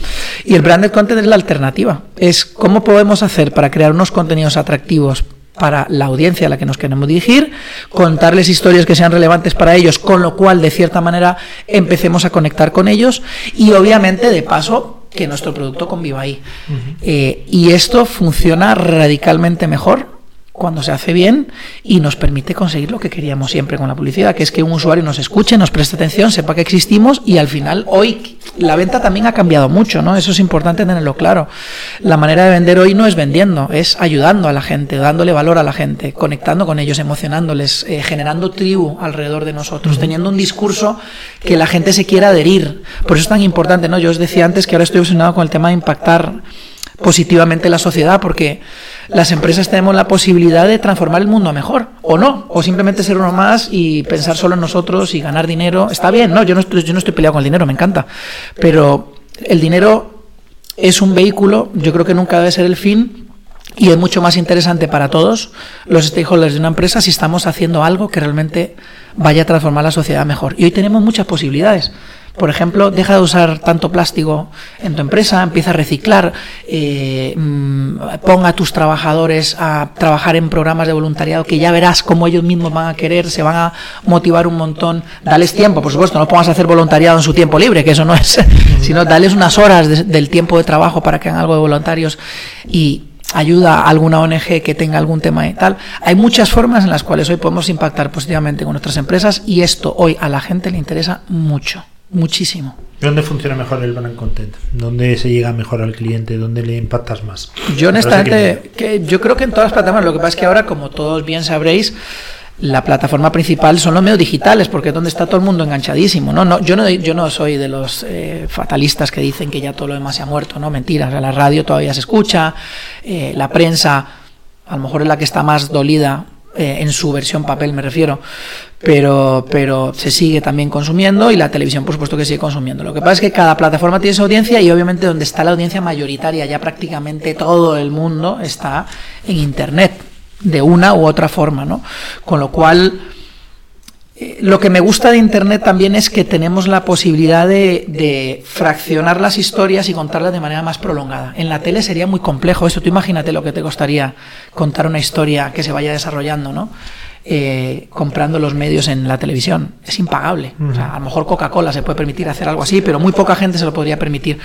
Y el branded content es la alternativa. Es cómo podemos hacer para crear unos contenidos atractivos para la audiencia a la que nos queremos dirigir, contarles historias que sean relevantes para ellos, con lo cual, de cierta manera, empecemos a conectar con ellos y, obviamente, de paso, que nuestro producto conviva ahí. Eh, y esto funciona radicalmente mejor cuando se hace bien y nos permite conseguir lo que queríamos siempre con la publicidad, que es que un usuario nos escuche, nos preste atención, sepa que existimos y al final hoy la venta también ha cambiado mucho, ¿no? Eso es importante tenerlo claro. La manera de vender hoy no es vendiendo, es ayudando a la gente, dándole valor a la gente, conectando con ellos, emocionándoles, eh, generando tribu alrededor de nosotros, teniendo un discurso que la gente se quiera adherir. Por eso es tan importante, ¿no? Yo os decía antes que ahora estoy obsesionado con el tema de impactar positivamente la sociedad porque las empresas tenemos la posibilidad de transformar el mundo mejor o no o simplemente ser uno más y pensar solo en nosotros y ganar dinero. Está bien no yo no estoy, yo no estoy peleado con el dinero me encanta pero el dinero es un vehículo yo creo que nunca debe ser el fin y es mucho más interesante para todos los stakeholders de una empresa si estamos haciendo algo que realmente vaya a transformar la sociedad mejor. Y hoy tenemos muchas posibilidades por ejemplo, deja de usar tanto plástico en tu empresa, empieza a reciclar, eh, mm, ponga a tus trabajadores a trabajar en programas de voluntariado que ya verás cómo ellos mismos van a querer, se van a motivar un montón. Dales tiempo, por supuesto, no pongas a hacer voluntariado en su tiempo libre, que eso no es, sino dales unas horas de- del tiempo de trabajo para que hagan algo de voluntarios y ayuda a alguna ONG que tenga algún tema y tal. Hay muchas formas en las cuales hoy podemos impactar positivamente con nuestras empresas y esto hoy a la gente le interesa mucho, muchísimo. ¿Dónde funciona mejor el brand content? ¿Dónde se llega mejor al cliente? ¿Dónde le impactas más? Yo honestamente, que yo creo que en todas las plataformas, lo que pasa es que ahora, como todos bien sabréis, la plataforma principal son los medios digitales, porque es donde está todo el mundo enganchadísimo. No, no, yo no, yo no soy de los eh, fatalistas que dicen que ya todo lo demás se ha muerto, no, mentira. O sea, la radio todavía se escucha, eh, la prensa, a lo mejor es la que está más dolida eh, en su versión papel, me refiero, pero, pero se sigue también consumiendo y la televisión, por supuesto, que sigue consumiendo. Lo que pasa es que cada plataforma tiene su audiencia y obviamente donde está la audiencia mayoritaria, ya prácticamente todo el mundo está en Internet, de una u otra forma, ¿no? Con lo cual, eh, lo que me gusta de Internet también es que tenemos la posibilidad de, de fraccionar las historias y contarlas de manera más prolongada. En la tele sería muy complejo eso. Tú imagínate lo que te costaría contar una historia que se vaya desarrollando, ¿no? Eh, comprando los medios en la televisión. Es impagable. O sea, a lo mejor Coca-Cola se puede permitir hacer algo así, pero muy poca gente se lo podría permitir.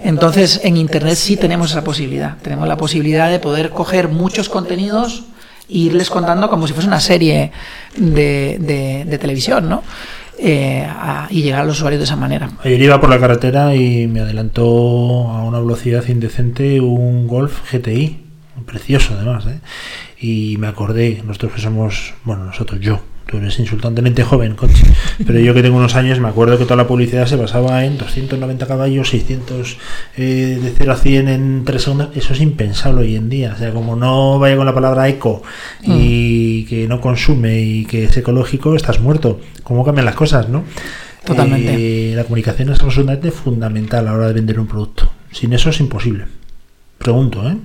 Entonces, en Internet sí tenemos esa posibilidad. Tenemos la posibilidad de poder coger muchos contenidos irles contando como si fuese una serie de, de- televisión, ¿no? eh, y llegar a los usuarios de esa manera. Ayer iba por la carretera y me adelantó a una velocidad indecente un Golf GTI, precioso además, ¿eh? y me acordé, nosotros que somos, bueno, nosotros yo, tú eres insultantemente joven, Conchi, pero yo que tengo unos años me acuerdo que toda la publicidad se basaba en 290 caballos, 600 eh, de 0 a 100 en 3 segundos, eso es impensable hoy en día, o sea, como no vaya con la palabra eco y que no consume y que es ecológico, estás muerto. ¿Cómo cambian las cosas, no? Totalmente. Eh, la comunicación es absolutamente fundamental a la hora de vender un producto. Sin eso es imposible. Pregunto, ¿eh?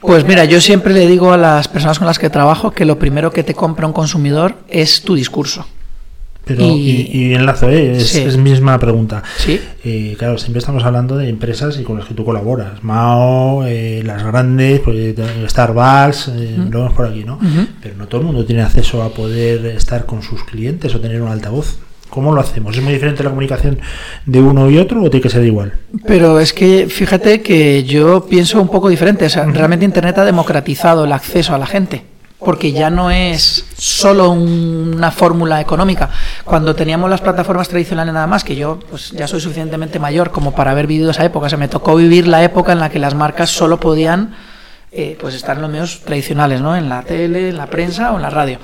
Pues mira, yo siempre le digo a las personas con las que trabajo que lo primero que te compra un consumidor es tu discurso. Pero, Y- y, y enlazo, ¿eh? es, Sí. es misma pregunta. Sí. Eh, claro, siempre estamos hablando de empresas y con las que tú colaboras. Mao, eh, las grandes, pues, eh, Starbucks, Ujú. lo vemos por aquí, ¿no? Pero no todo el mundo tiene acceso a poder estar con sus clientes o tener un altavoz. ¿Cómo lo hacemos? ¿Es muy diferente la comunicación de uno y otro o tiene que ser igual? Pero es que fíjate que yo pienso un poco diferente. O sea, realmente Internet ha democratizado el acceso a la gente. Porque ya no es solo un- una fórmula económica. Cuando teníamos las plataformas tradicionales nada más, que yo pues ya soy suficientemente mayor como para haber vivido esa época. O sea, me tocó vivir la época en la que las marcas solo podían eh, pues estar en los medios tradicionales, ¿no? En la tele, en la prensa o en la radio.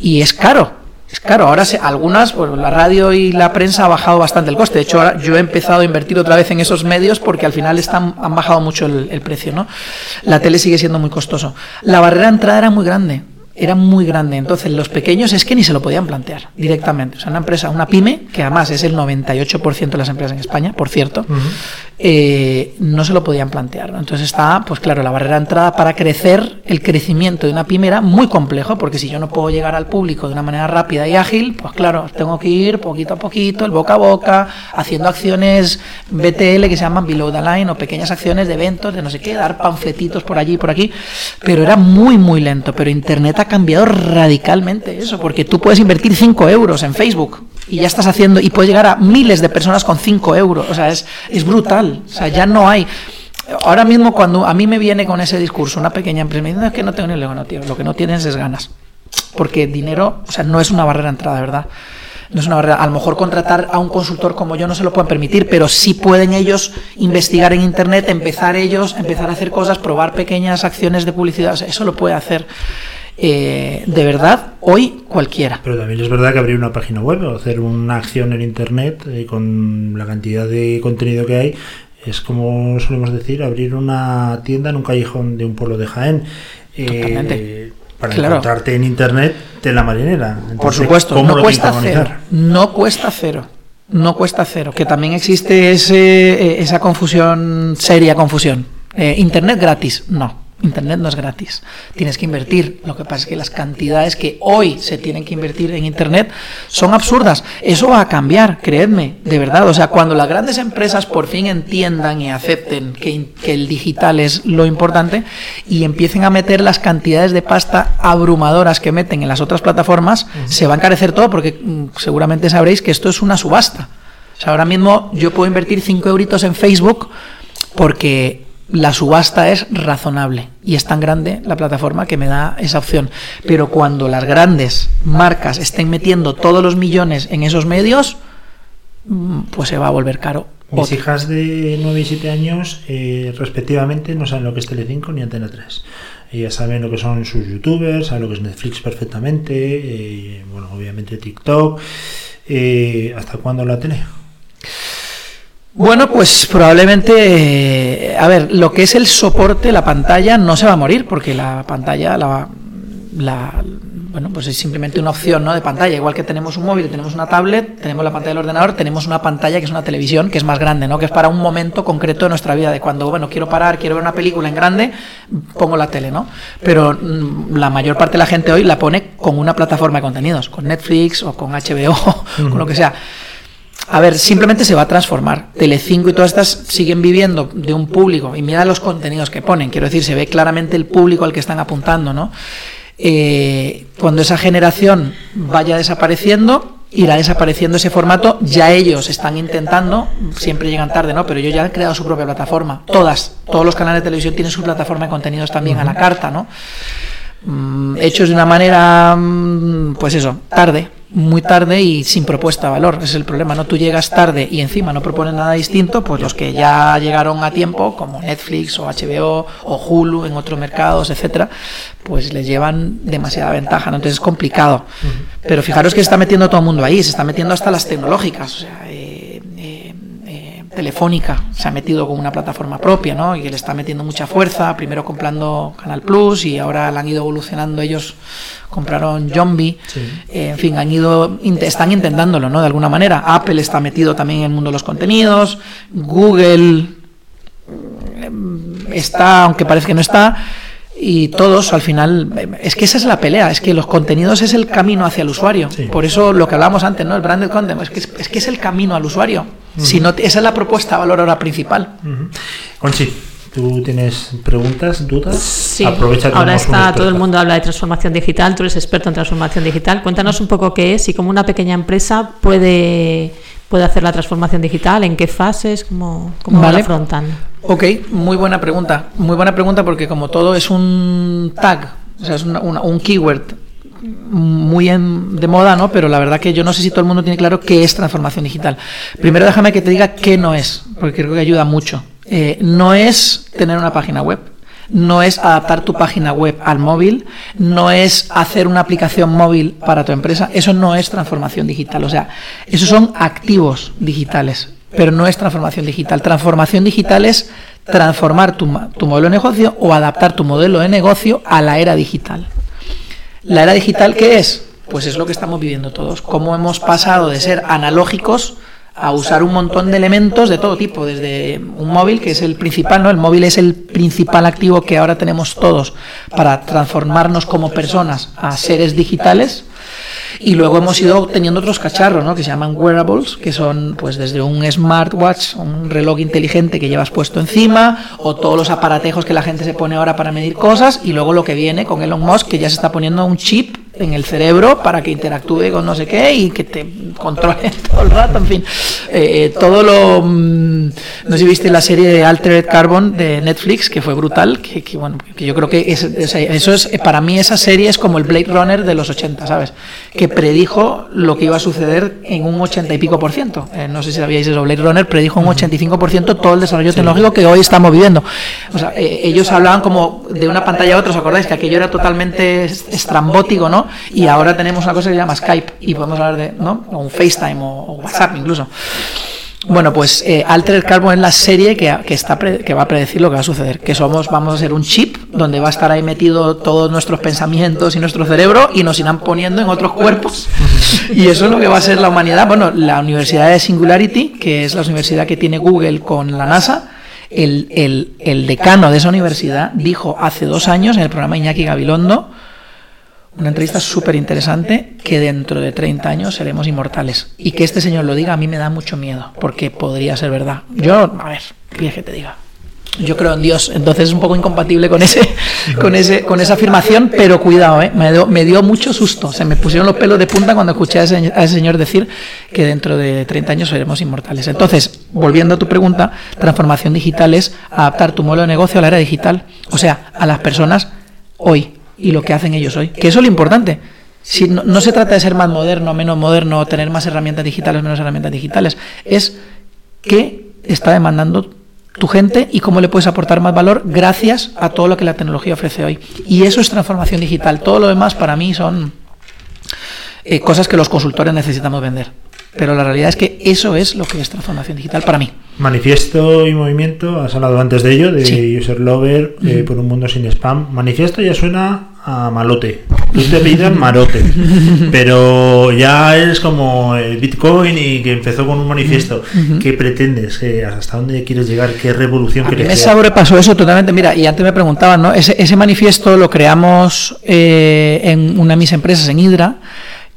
Y es caro. Es caro, ahora se- algunas, pues la radio y la prensa ha bajado bastante el coste. De hecho, ahora yo he empezado a invertir otra vez en esos medios porque al final están, han bajado mucho el, el precio, ¿no? La tele sigue siendo muy costoso. La barrera de entrada era muy grande, era muy grande. Entonces, los pequeños es que ni se lo podían plantear directamente. O sea, una empresa, una pyme, que además es el 98% de las empresas en España, por cierto, eh, no se lo podían plantear. ¿no? Entonces está, pues claro, la barrera de entrada para crecer, el crecimiento de una pyme era muy complejo, porque si yo no puedo llegar al público de una manera rápida y ágil, pues claro, tengo que ir poquito a poquito, el boca a boca, haciendo acciones BTL que se llaman below the line o pequeñas acciones de eventos, de no sé qué, dar panfletitos por allí y por aquí, pero era muy, muy lento. Pero Internet ha cambiado radicalmente eso, porque tú puedes invertir 5 euros en Facebook y ya estás haciendo, y puedes llegar a miles de personas con 5 euros, o sea, es, es brutal, o sea, ya no hay. Ahora mismo cuando a mí me viene con ese discurso una pequeña empresa, me dice, "No, es que no tengo ni luego, no, tío, lo que no tienes es ganas. Porque dinero, o sea, no es una barrera de entrada, ¿verdad? No es una barrera. A lo mejor contratar a un consultor como yo no se lo pueden permitir, pero sí pueden ellos investigar en Internet, empezar ellos, empezar a hacer cosas, probar pequeñas acciones de publicidad. O sea, eso lo puede hacer eh, de verdad hoy cualquiera. Pero también es verdad que abrir una página web o hacer una acción en internet eh, con la cantidad de contenido que hay es como solemos decir abrir una tienda en un callejón de un pueblo de Jaén. Eh, para Claro. encontrarte en internet de la marinera. Por supuesto, ¿cómo no lo cuesta cero. No cuesta cero. No cuesta cero. Que también existe ese, esa confusión, seria confusión. Eh, Internet gratis. No. Internet no es gratis. Tienes que invertir. Lo que pasa es que las cantidades que hoy se tienen que invertir en Internet son absurdas. Eso va a cambiar, creedme, de verdad. O sea, cuando las grandes empresas por fin entiendan y acepten que, el digital es lo importante y empiecen a meter las cantidades de pasta abrumadoras que meten en las otras plataformas, se va a encarecer todo porque mm, seguramente sabréis que esto es una subasta. O sea, ahora mismo yo puedo invertir 5 euritos en Facebook porque la subasta es razonable y es tan grande la plataforma que me da esa opción. Pero cuando las grandes marcas estén metiendo todos los millones en esos medios, mm, pues se va a volver caro. Mis hijas de 9 y 7 años, eh, respectivamente, no saben lo que es Telecinco ni Antena 3. Ellas saben lo que son sus youtubers, saben lo que es Netflix perfectamente, eh, bueno, obviamente TikTok. Eh, ¿Hasta cuándo la tele? Bueno, pues probablemente, eh, a ver, lo que es el soporte, la pantalla, no se va a morir, porque la pantalla, la, la- bueno, pues es simplemente una opción ¿no? de pantalla. Igual que tenemos un móvil, tenemos una tablet, tenemos la pantalla del ordenador, tenemos una pantalla que es una televisión, que es más grande, ¿no? que es para un momento concreto de nuestra vida, de cuando, bueno, quiero parar, quiero ver una película en grande, pongo la tele, ¿no? Pero mm, la mayor parte de la gente hoy la pone con una plataforma de contenidos, con Netflix o con HBO, con lo que sea. A ver, simplemente se va a transformar. Telecinco y todas estas siguen viviendo de un público. Y mira los contenidos que ponen. Quiero decir, se ve claramente el público al que están apuntando, ¿no? Eh, cuando esa generación vaya desapareciendo, irá desapareciendo ese formato. Ya ellos están intentando, siempre llegan tarde, ¿no? Pero ellos ya han creado su propia plataforma. Todas, todos los canales de televisión tienen su plataforma de contenidos también a la carta, ¿no? Mm, hechos de una manera, mm, pues eso, tarde, muy tarde y sin propuesta de valor. Ese es el problema, ¿no? Tú llegas tarde y encima no propones nada distinto, pues los que ya llegaron a tiempo, como Netflix o HBO o Hulu en otros mercados, etcétera, pues les llevan demasiada ventaja, ¿no? Entonces es complicado. Pero fijaros que se está metiendo todo el mundo ahí, se está metiendo hasta las tecnológicas, o sea, eh, Telefónica se ha metido con una plataforma propia, ¿no? Y le está metiendo mucha fuerza, primero comprando Canal Plus y ahora la han ido evolucionando ellos, compraron Zombie, eh, en fin, han ido, están intentándolo, ¿no? De alguna manera. Apple está metido también en el mundo de los contenidos, Google mm, está, aunque parece que no está, y todos al final, es que esa es la pelea, es que los contenidos es el camino hacia el usuario. Por eso lo que hablábamos antes, ¿no? El branded content, es que es, es que es el camino al usuario. Si no, esa es la propuesta valor ahora principal. Conchi, ¿tú tienes preguntas, dudas? Sí, Aprovecha que ahora está todo el mundo habla de transformación digital, tú eres experto en transformación digital. Cuéntanos un poco qué es y cómo una pequeña empresa puede, puede hacer la transformación digital, en qué fases, cómo, cómo Vale. lo afrontan. Ok, muy buena pregunta. Muy buena pregunta porque como todo es un tag, o sea, es una- una- un keyword muy en- de moda, ¿no? Pero la verdad que yo no sé si todo el mundo tiene claro qué es transformación digital. Primero déjame que te diga qué no es, porque creo que ayuda mucho. Eh, no es tener una página web, no es adaptar tu página web al móvil, no es hacer una aplicación móvil para tu empresa, eso no es transformación digital, o sea, esos son activos digitales, pero no es transformación digital. Transformación digital es transformar tu, tu modelo de negocio o adaptar tu modelo de negocio a la era digital. ¿La era digital qué es? Pues es lo que estamos viviendo todos. Cómo hemos pasado de ser analógicos a usar un montón de elementos de todo tipo, desde un móvil, que es el principal, ¿no? El móvil es el principal activo que ahora tenemos todos para transformarnos como personas a seres digitales. Y luego hemos ido teniendo otros cacharros, ¿no? Que se llaman wearables, que son pues desde un smartwatch, un reloj inteligente que llevas puesto encima, o todos los aparatejos que la gente se pone ahora para medir cosas, y luego lo que viene con Elon Musk, que ya se está poniendo un chip en el cerebro para que interactúe con no sé qué y que te controle todo el rato, en fin. Eh, todo lo... mm, no sé si viste la serie de Altered Carbon de Netflix, que fue brutal, que, que, bueno, que yo creo que es, o sea, eso es, para mí esa serie es como el Blade Runner de los 80, ¿sabes? Que predijo lo que iba a suceder en un 80 y pico por ciento. Eh, no sé si sabíais eso, Blade Runner predijo un 85 por ciento todo el desarrollo tecnológico que hoy estamos viviendo. O sea, eh, ellos hablaban como de una pantalla a otra, ¿os acordáis? Que aquello era totalmente est- estrambótico, ¿no? Y ahora tenemos una cosa que se llama Skype y podemos hablar de, ¿no? O un FaceTime o, o WhatsApp incluso. Bueno, pues eh, Altered Carbon es la serie que, que, está pre- que va a predecir lo que va a suceder. Que somos, vamos a ser un chip donde va a estar ahí metido todos nuestros pensamientos y nuestro cerebro y nos irán poniendo en otros cuerpos. Y eso es lo que va a ser la humanidad. Bueno, la Universidad de Singularity, que es la universidad que tiene Google con la NASA, el, el, el decano de esa universidad dijo hace dos años en el programa Iñaki Gabilondo, una entrevista súper interesante, que dentro de 30 años seremos inmortales. Y que este señor lo diga a mí me da mucho miedo, porque podría ser verdad. Yo, a ver, ¿qué quieres que te diga? Yo creo en Dios, entonces es un poco incompatible con ese, con ese, con esa afirmación, pero cuidado, ¿eh? me, dio, me dio mucho susto. Se me pusieron los pelos de punta cuando escuché a ese, a ese señor decir que dentro de 30 años seremos inmortales. Entonces, volviendo a tu pregunta, transformación digital es adaptar tu modelo de negocio a la era digital, o sea, a las personas hoy y lo que hacen ellos hoy. Que eso es lo importante. Si no, no se trata de ser más moderno, menos moderno, tener más herramientas digitales, menos herramientas digitales, es qué está demandando tu gente y cómo le puedes aportar más valor gracias a todo lo que la tecnología ofrece hoy. Y eso es transformación digital. Todo lo demás para mí son eh, cosas que los consultores necesitamos vender. Pero la realidad es que eso es lo que es transformación digital para mí. Manifiesto y movimiento, has hablado antes de ello, de Sí. User Lover, eh, por un mundo sin spam. Manifiesto ya suena a malote. Tú te apellidas marote. pero ya es como el Bitcoin y que empezó con un manifiesto. ¿Qué pretendes? ¿Hasta dónde quieres llegar? ¿Qué revolución A quieres me sobrepasó eso totalmente. Mira, y antes me preguntaban, ¿no? Ese, ese manifiesto lo creamos eh, en una de mis empresas, en Hydra,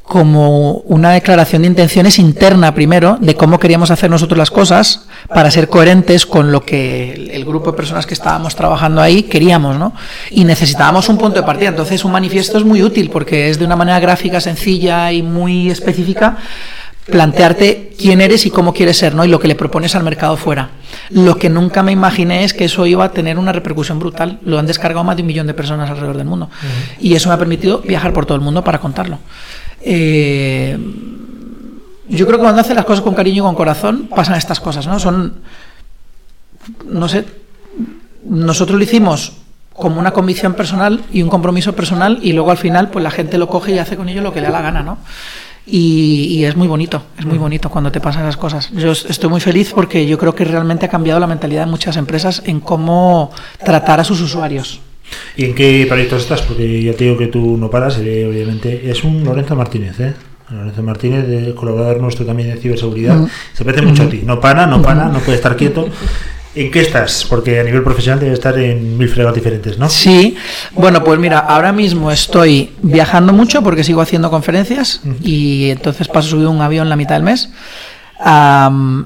como una declaración de intenciones interna primero de cómo queríamos hacer nosotros las cosas para ser coherentes con lo que el, grupo de personas que estábamos trabajando ahí queríamos, ¿no? Y necesitábamos un punto de partida. Entonces un manifiesto es muy útil porque es de una manera gráfica, sencilla y muy específica plantearte quién eres y cómo quieres ser, ¿no? Y lo que le propones al mercado fuera. Lo que nunca me imaginé es que eso iba a tener una repercusión brutal. Lo han descargado más de un millón de personas alrededor del mundo. Y eso me ha permitido viajar por todo el mundo para contarlo. Eh, yo creo que cuando haces las cosas con cariño y con corazón, pasan estas cosas, ¿no? Son, no sé, nosotros lo hicimos como una convicción personal y un compromiso personal y luego al final pues la gente lo coge y hace con ello lo que le da la gana, ¿no? Y, y es muy bonito, es muy bonito cuando te pasan esas cosas. Yo es- estoy muy feliz porque yo creo que realmente ha cambiado la mentalidad de muchas empresas en cómo tratar a sus usuarios. ¿Y en qué proyectos estás? Porque ya te digo que tú no paras, eh, obviamente. Es un Lorenzo Martínez, ¿eh? Lorenzo Martínez, de colaborador nuestro también de ciberseguridad. Se parece mucho a ti. No para, no para, no puede estar quieto. ¿En qué estás? Porque a nivel profesional debe estar en mil fregados diferentes, ¿no? Sí, bueno, pues mira, ahora mismo estoy viajando mucho porque sigo haciendo conferencias y entonces paso subido un avión la mitad del mes.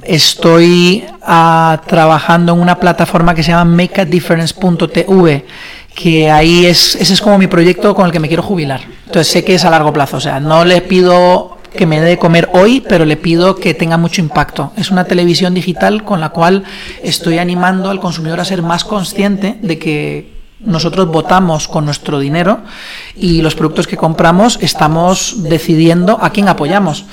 Estoy ah, trabajando en una plataforma que se llama makeadifference.tv que ahí es ese es como mi proyecto con el que me quiero jubilar. Entonces sé que es a largo plazo, o sea, no le pido que me dé de comer hoy, pero le pido que tenga mucho impacto. Es una televisión digital con la cual estoy animando al consumidor a ser más consciente de que nosotros votamos con nuestro dinero y los productos que compramos estamos decidiendo a quién apoyamos.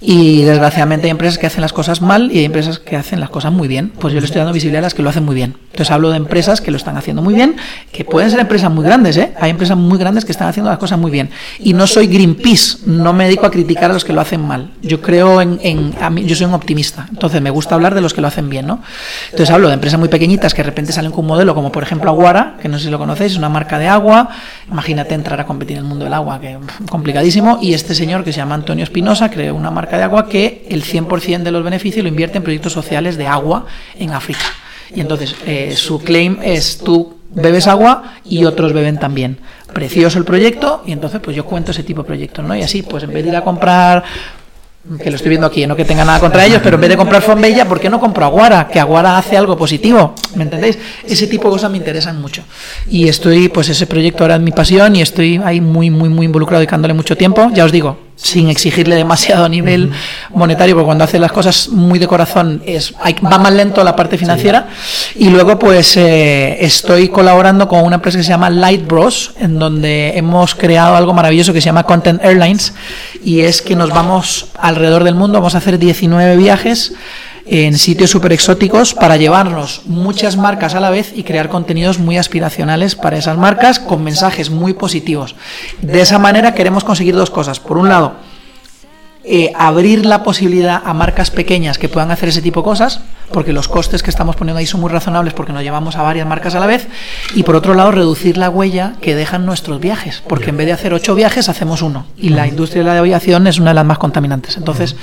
Y desgraciadamente hay empresas que hacen las cosas mal y hay empresas que hacen las cosas muy bien. Pues yo le estoy dando visibilidad a las que lo hacen muy bien. Entonces hablo de empresas que lo están haciendo muy bien, que pueden ser empresas muy grandes, ¿eh? Hay empresas muy grandes que están haciendo las cosas muy bien. Y no soy Greenpeace, no me dedico a criticar a los que lo hacen mal. Yo creo en, a mí, yo soy un optimista. Entonces me gusta hablar de los que lo hacen bien, ¿no? Entonces hablo de empresas muy pequeñitas que de repente salen con un modelo como por ejemplo Aguara, que no sé si lo conocéis, es una marca de agua. Imagínate entrar a competir en el mundo del agua, que complicadísimo. Y este señor que se llama Antonio Espinosa creó una marca de agua que el 100% de los beneficios lo invierte en proyectos sociales de agua en África. Y entonces eh, su claim es tú bebes agua y otros beben también. Precioso el proyecto y entonces pues yo cuento ese tipo de proyectos, ¿no? Y así pues en vez de ir a comprar que lo estoy viendo aquí, no que tenga nada contra ellos, pero en vez de comprar Fonbella, ¿por qué no compro Aguara? Que Aguara hace algo positivo, ¿me entendéis? Ese tipo de cosas me interesan mucho. Y estoy, pues ese proyecto ahora es mi pasión y estoy ahí muy, muy, muy involucrado dedicándole mucho tiempo. Ya os digo, sin exigirle demasiado a nivel monetario, porque cuando hace las cosas muy de corazón es, hay- va más lento la parte financiera. Y luego, pues eh, estoy colaborando con una empresa que se llama Light Bros, en donde hemos creado algo maravilloso que se llama Content Airlines, y es que nos vamos alrededor del mundo, vamos a hacer 19 viajes en sitios súper exóticos para llevarnos muchas marcas a la vez y crear contenidos muy aspiracionales para esas marcas con mensajes muy positivos. De esa manera queremos conseguir dos cosas. Por un lado, eh, abrir la posibilidad a marcas pequeñas que puedan hacer ese tipo de cosas, porque los costes que estamos poniendo ahí son muy razonables porque nos llevamos a varias marcas a la vez, y por otro lado reducir la huella que dejan nuestros viajes, porque en vez de hacer ocho viajes hacemos uno, y la industria de la aviación es una de las más contaminantes. Entonces,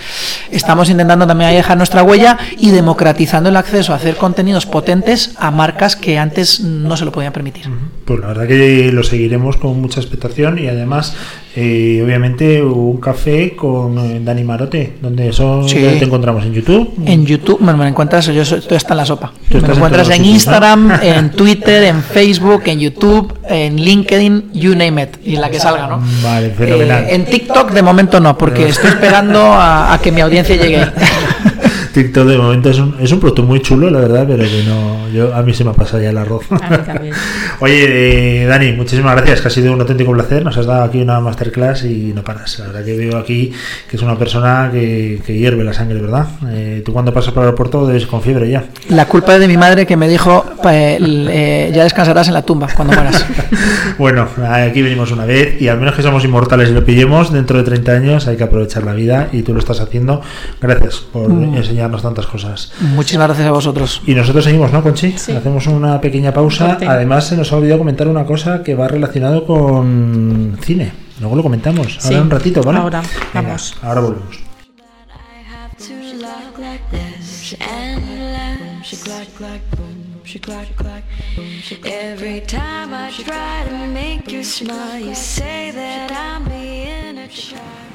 estamos intentando también dejar nuestra huella y democratizando el acceso a hacer contenidos potentes a marcas que antes no se lo podían permitir. Pues la verdad que lo seguiremos con mucha expectación y además, eh, obviamente, un café con eh, Dani Marote, donde son Sí. ¿dónde te encontramos en YouTube. En YouTube me, me encuentras, yo soy, hasta en la sopa. Tú Me en encuentras en Instagram, ¿no? en Twitter, en Facebook, en YouTube, en LinkedIn, you name it, y en la que salga, ¿no? Vale, fenomenal. Eh, en TikTok de momento no, porque estoy esperando a, a que mi audiencia llegue. TikTok de momento es un, es un producto muy chulo, la verdad, pero que no, yo, a mí se me ha pasado ya el arroz. A mí también. Oye, eh, Dani, muchísimas gracias, que ha sido un auténtico placer. Nos has dado aquí una masterclass y no paras. La verdad que veo aquí que es una persona que, que hierve la sangre, ¿verdad? Eh, tú cuando pasas por el aeropuerto debes con fiebre ya. La culpa es de mi madre que me dijo, eh, ya descansarás en la tumba cuando mueras. Bueno, aquí venimos una vez y al menos que somos inmortales y lo pillemos dentro de 30 años hay que aprovechar la vida y tú lo estás haciendo. Gracias por Mm. Enseñarnos tantas cosas. Muchísimas gracias a vosotros. Y nosotros seguimos, ¿no, Conchi? Sí. Hacemos una pequeña pausa. Corte. Además, se nos ha olvidado comentar una cosa que va relacionado con cine. Luego lo comentamos. Ahora Sí, un ratito, ¿vale? ahora, Venga, vamos. ahora volvemos. Every time I try to make you smile, you say that I'm being a child.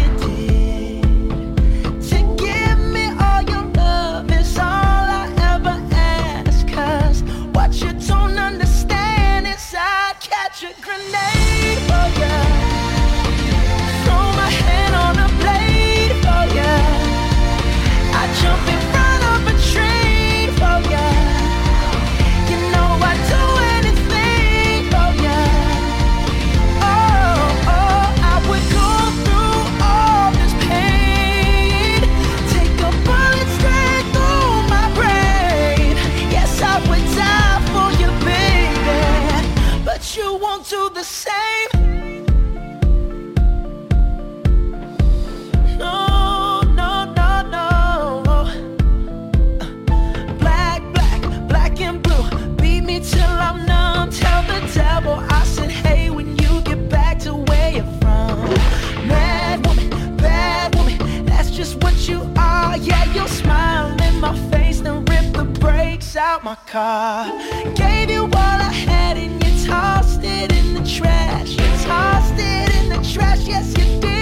Brakes out my car. Gave you all I had and you tossed it in the trash. You tossed it in the trash, yes, you did.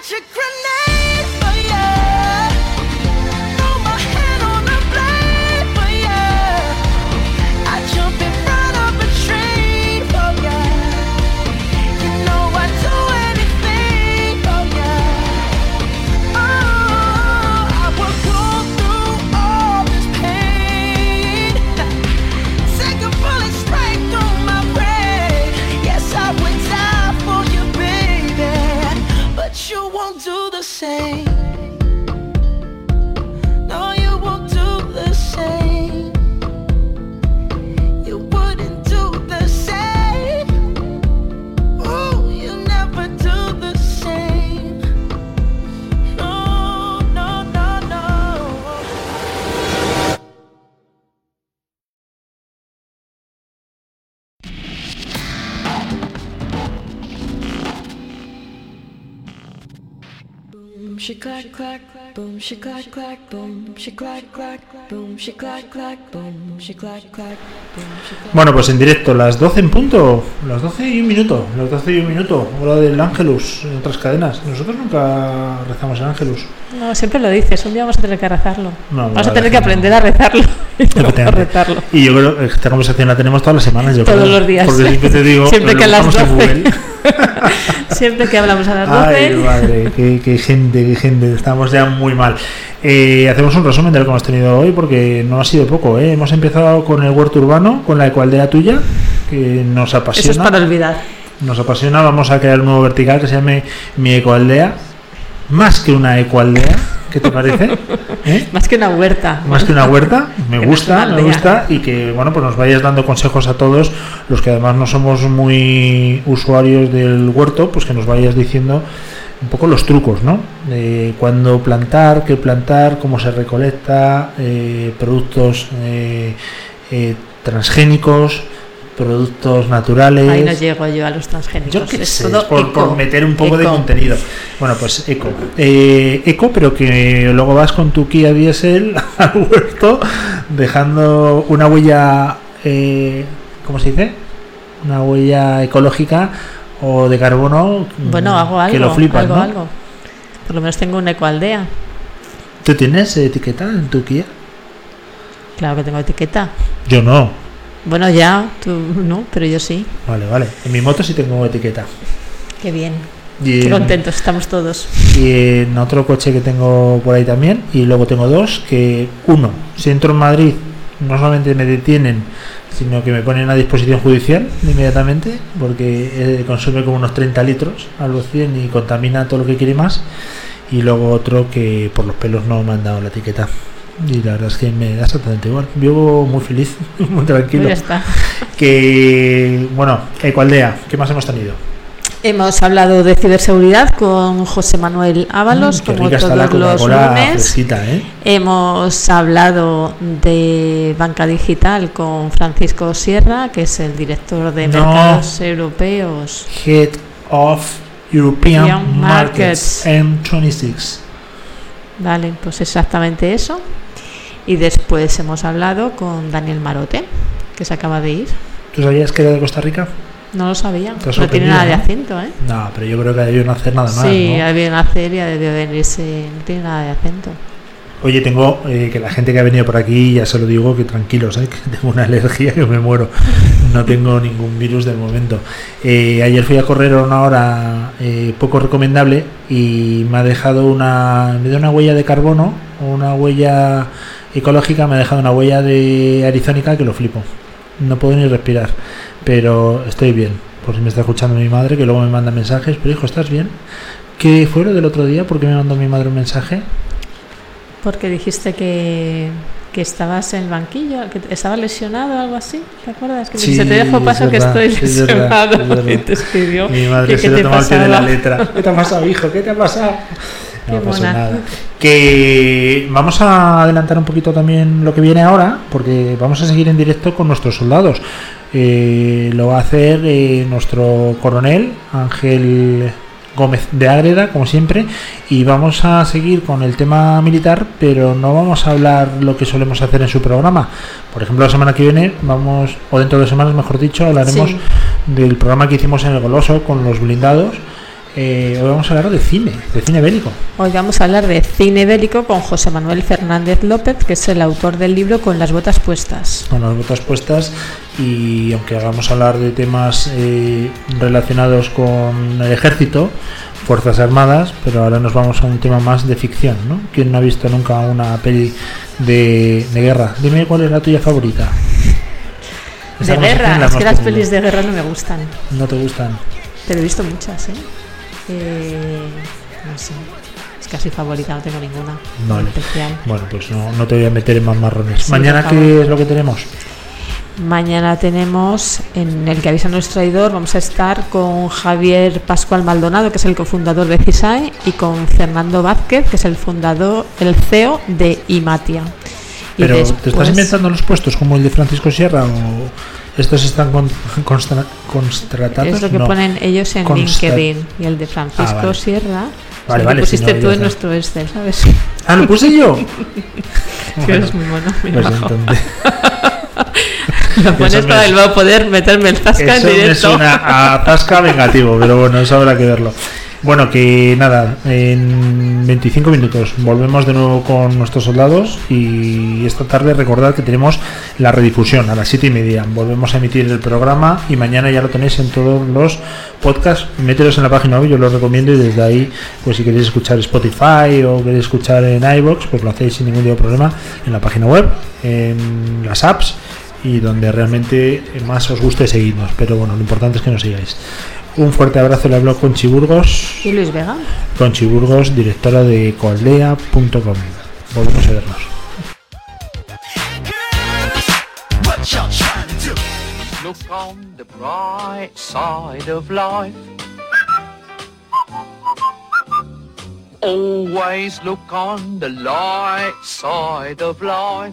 such a criminal. Clack clack, boom, she clack clack, boom, she clack clack, boom, she clack clack, boom, she clack clack, boom, she clack. Bueno, pues en directo, las 12 en punto, las 12 y un minuto, las 12 y un minuto, hora del Ángelus en otras cadenas. Nosotros nunca rezamos el Ángelus. No, siempre lo dices, un día vamos a tener que rezarlo. No, vamos a tener que aprender a rezarlo. y rezarlo. Y yo creo que esta conversación la tenemos todas las semanas, yo Todos creo. los días. Porque siempre te digo, Siempre que a las buscamos en 12. Siempre que hablamos a las 12. Ay, madre, qué, qué gente, qué gente, estamos ya muy mal. Eh, hacemos un resumen de lo que hemos tenido hoy porque no ha sido poco. ¿eh? Hemos empezado con el huerto urbano, con la ecualdea tuya, que nos apasiona. Eso es para olvidar. Nos apasiona, vamos a crear un nuevo vertical que se llame Mi Ecoaldea. Más que una ecoaldea, ¿qué te parece? ¿Eh? Más que una huerta. Más que una huerta, me Que gusta, me gusta y que bueno, pues nos vayas dando consejos a todos los que además no somos muy usuarios del huerto, pues que nos vayas diciendo un poco los trucos, ¿no? De cuándo plantar, qué plantar, cómo se recolecta, eh, productos eh, eh, transgénicos, productos naturales. Ahí no llego yo a los transgénicos. Yo qué sé, todo por, meter un poco de contenido. Bueno, pues eco. Eh, eco, pero que luego vas con tu Kia Diesel al huerto dejando una huella, eh, ¿cómo se dice? Una huella ecológica o de carbono Bueno, hago algo. que lo flipas, algo, ¿no? algo. Por lo menos tengo una ecoaldea. ¿Tú tienes etiqueta en tu Kia? Claro que tengo etiqueta. Yo no. Bueno, ya, tú no, pero yo sí. Vale, vale. En mi moto sí tengo etiqueta. Qué bien. Y Qué en- contentos estamos todos. y en otro coche que tengo por ahí también y luego tengo dos que uno si entro en Madrid no solamente me detienen sino que me ponen a disposición judicial inmediatamente porque eh, consume como unos 30 litros a los 100 y contamina todo lo que quiere más y luego otro que por los pelos no me han dado la etiqueta y la verdad es que me da exactamente igual vivo muy feliz muy tranquilo Pues ya está. que bueno Ecualdea ¿qué más hemos tenido? Hemos hablado de ciberseguridad con José Manuel Ábalos, Mm, como rica está la todos los lunes. fresquita, ¿eh? Hemos hablado de banca digital con Francisco Sierra, que es el director de No. mercados europeos. Head of European European Markets M26. Vale, pues exactamente eso. Y después hemos hablado con Daniel Marote, que se acaba de ir. ¿Tú sabías que era de Costa Rica? No lo sabía. No tiene nada de acento, ¿eh? No, pero yo creo que debió hacer nada más. sí, ¿no? había una serie, debió venirse. No tiene nada de acento. Oye, tengo eh, que la gente que ha venido por aquí, ya se lo digo, que tranquilos, ¿eh? que tengo una alergia que me muero. No tengo ningún virus de momento. Eh, ayer fui a correr a una hora eh, poco recomendable y me ha dejado una, vez de una huella de carbono, una huella ecológica, me ha dejado una huella de arizónica que lo flipo. No puedo ni respirar, pero estoy bien. Por si me está escuchando mi madre, que luego me manda mensajes, pero hijo, ¿estás bien? ¿Qué fue lo del otro día? ¿Por qué me mandó mi madre un mensaje? Porque dijiste que, que estabas en el banquillo, que estabas lesionado o algo así. ¿Te acuerdas? Que Sí, se te dejo es pasar que verdad, estoy es verdad, lesionado. es verdad. y te escribió. Mi madre que se lo te toma al pie de la letra. ¿Qué te ha pasado, hijo? ¿Qué te ha pasado? No pasa mona. nada. Que vamos a adelantar un poquito también lo que viene ahora, porque vamos a seguir en directo con nuestros soldados. Eh, lo va a hacer eh, nuestro coronel Ángel Gómez de Ágreda, como siempre, y vamos a seguir con el tema militar, pero no vamos a hablar lo que solemos hacer en su programa. Por ejemplo, la semana que viene vamos, o dentro de dos semanas, mejor dicho, hablaremos Sí. del programa que hicimos en el Goloso con los blindados. Eh, hoy vamos a hablar de cine, de cine bélico. Hoy vamos a hablar de cine bélico con José Manuel Fernández López, que es el autor del libro Con las botas puestas. con las botas puestas y aunque hagamos hablar de temas eh, relacionados con el ejército, Fuerzas Armadas, pero ahora nos vamos a un tema más de ficción, ¿no? ¿Quién no ha visto nunca una peli de, de guerra? Dime cuál es la tuya favorita. De guerra, es que las pelis de guerra no me gustan, No te gustan. pero he visto muchas, ¿eh? Eh, no sé, es casi favorita, no tengo ninguna Vale. especial. Bueno, pues no, no te voy a meter en más marrones. Sí, Mañana. ¿qué es lo que tenemos? Mañana tenemos en el que avisa nuestro traidor, vamos a estar con Javier Pascual Maldonado, que es el cofundador de CISAE, y con Fernando Vázquez, que es el fundador, el CEO de Imatia. Pero, ¿te estás inventando los puestos como el de Francisco Sierra o estos están con, constra- constatados? Es lo que No. ponen ellos en Consta- LinkedIn. Y el de Francisco Ah, vale. Sierra. Vale, es el vale, si pusiste no, tú en nuestro Excel, ¿sabes? Ah, lo puse yo. que eres muy mono, muy Pues entonces- Lo pones para él va a poder meterme el zasca en Eso me directo. suena a tasca vengativo, pero bueno, eso habrá que verlo. Bueno, que nada, en 25 minutos volvemos de nuevo con nuestros soldados y esta tarde recordad que tenemos la redifusión a las 7 y media. Volvemos a emitir el programa y mañana ya lo tenéis en todos los podcasts. Mételos en la página web, yo lo recomiendo y desde ahí, pues si queréis escuchar Spotify o queréis escuchar en iBox, pues lo hacéis sin ningún tipo de problema en la página web, en las apps y donde realmente más os guste seguirnos. Pero bueno, lo importante es que nos sigáis. Un fuerte abrazo, le hablo con Chiburgos, ¿Y Luis Vega? con Chiburgos, directora de coaldea.com. Volvemos a vernos. What y'all trying to do? Look on the bright side of life. Always look on the light side of life.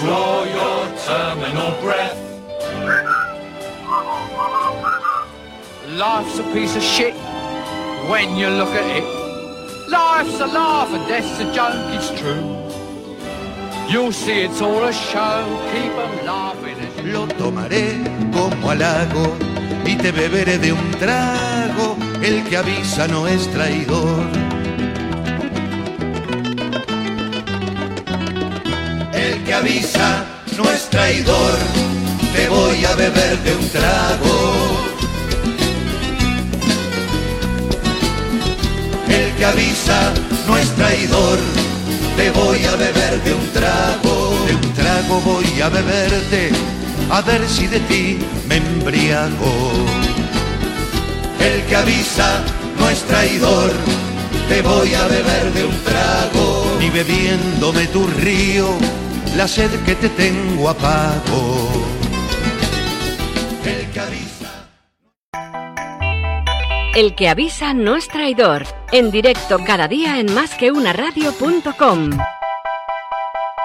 draw your terminal breath. Life's a piece of shit when you look at it. Life's a laugh and death's a joke, it's true. You'll see it's all a show, keep 'em laughing Lo tomaré como halago y te beberé de un trago. El que avisa no es traidor. El que avisa no es traidor. Te voy a beber de un trago. El que avisa no es traidor. Te voy a beber de un trago. De un trago voy a beberte. A ver si de ti me embriago. El que avisa no es traidor. Te voy a beber de un trago. Ni bebiéndome tu río. La sed que te tengo apago. El que avisa. El que avisa no es traidor. En directo cada día en másqueunaradio.com.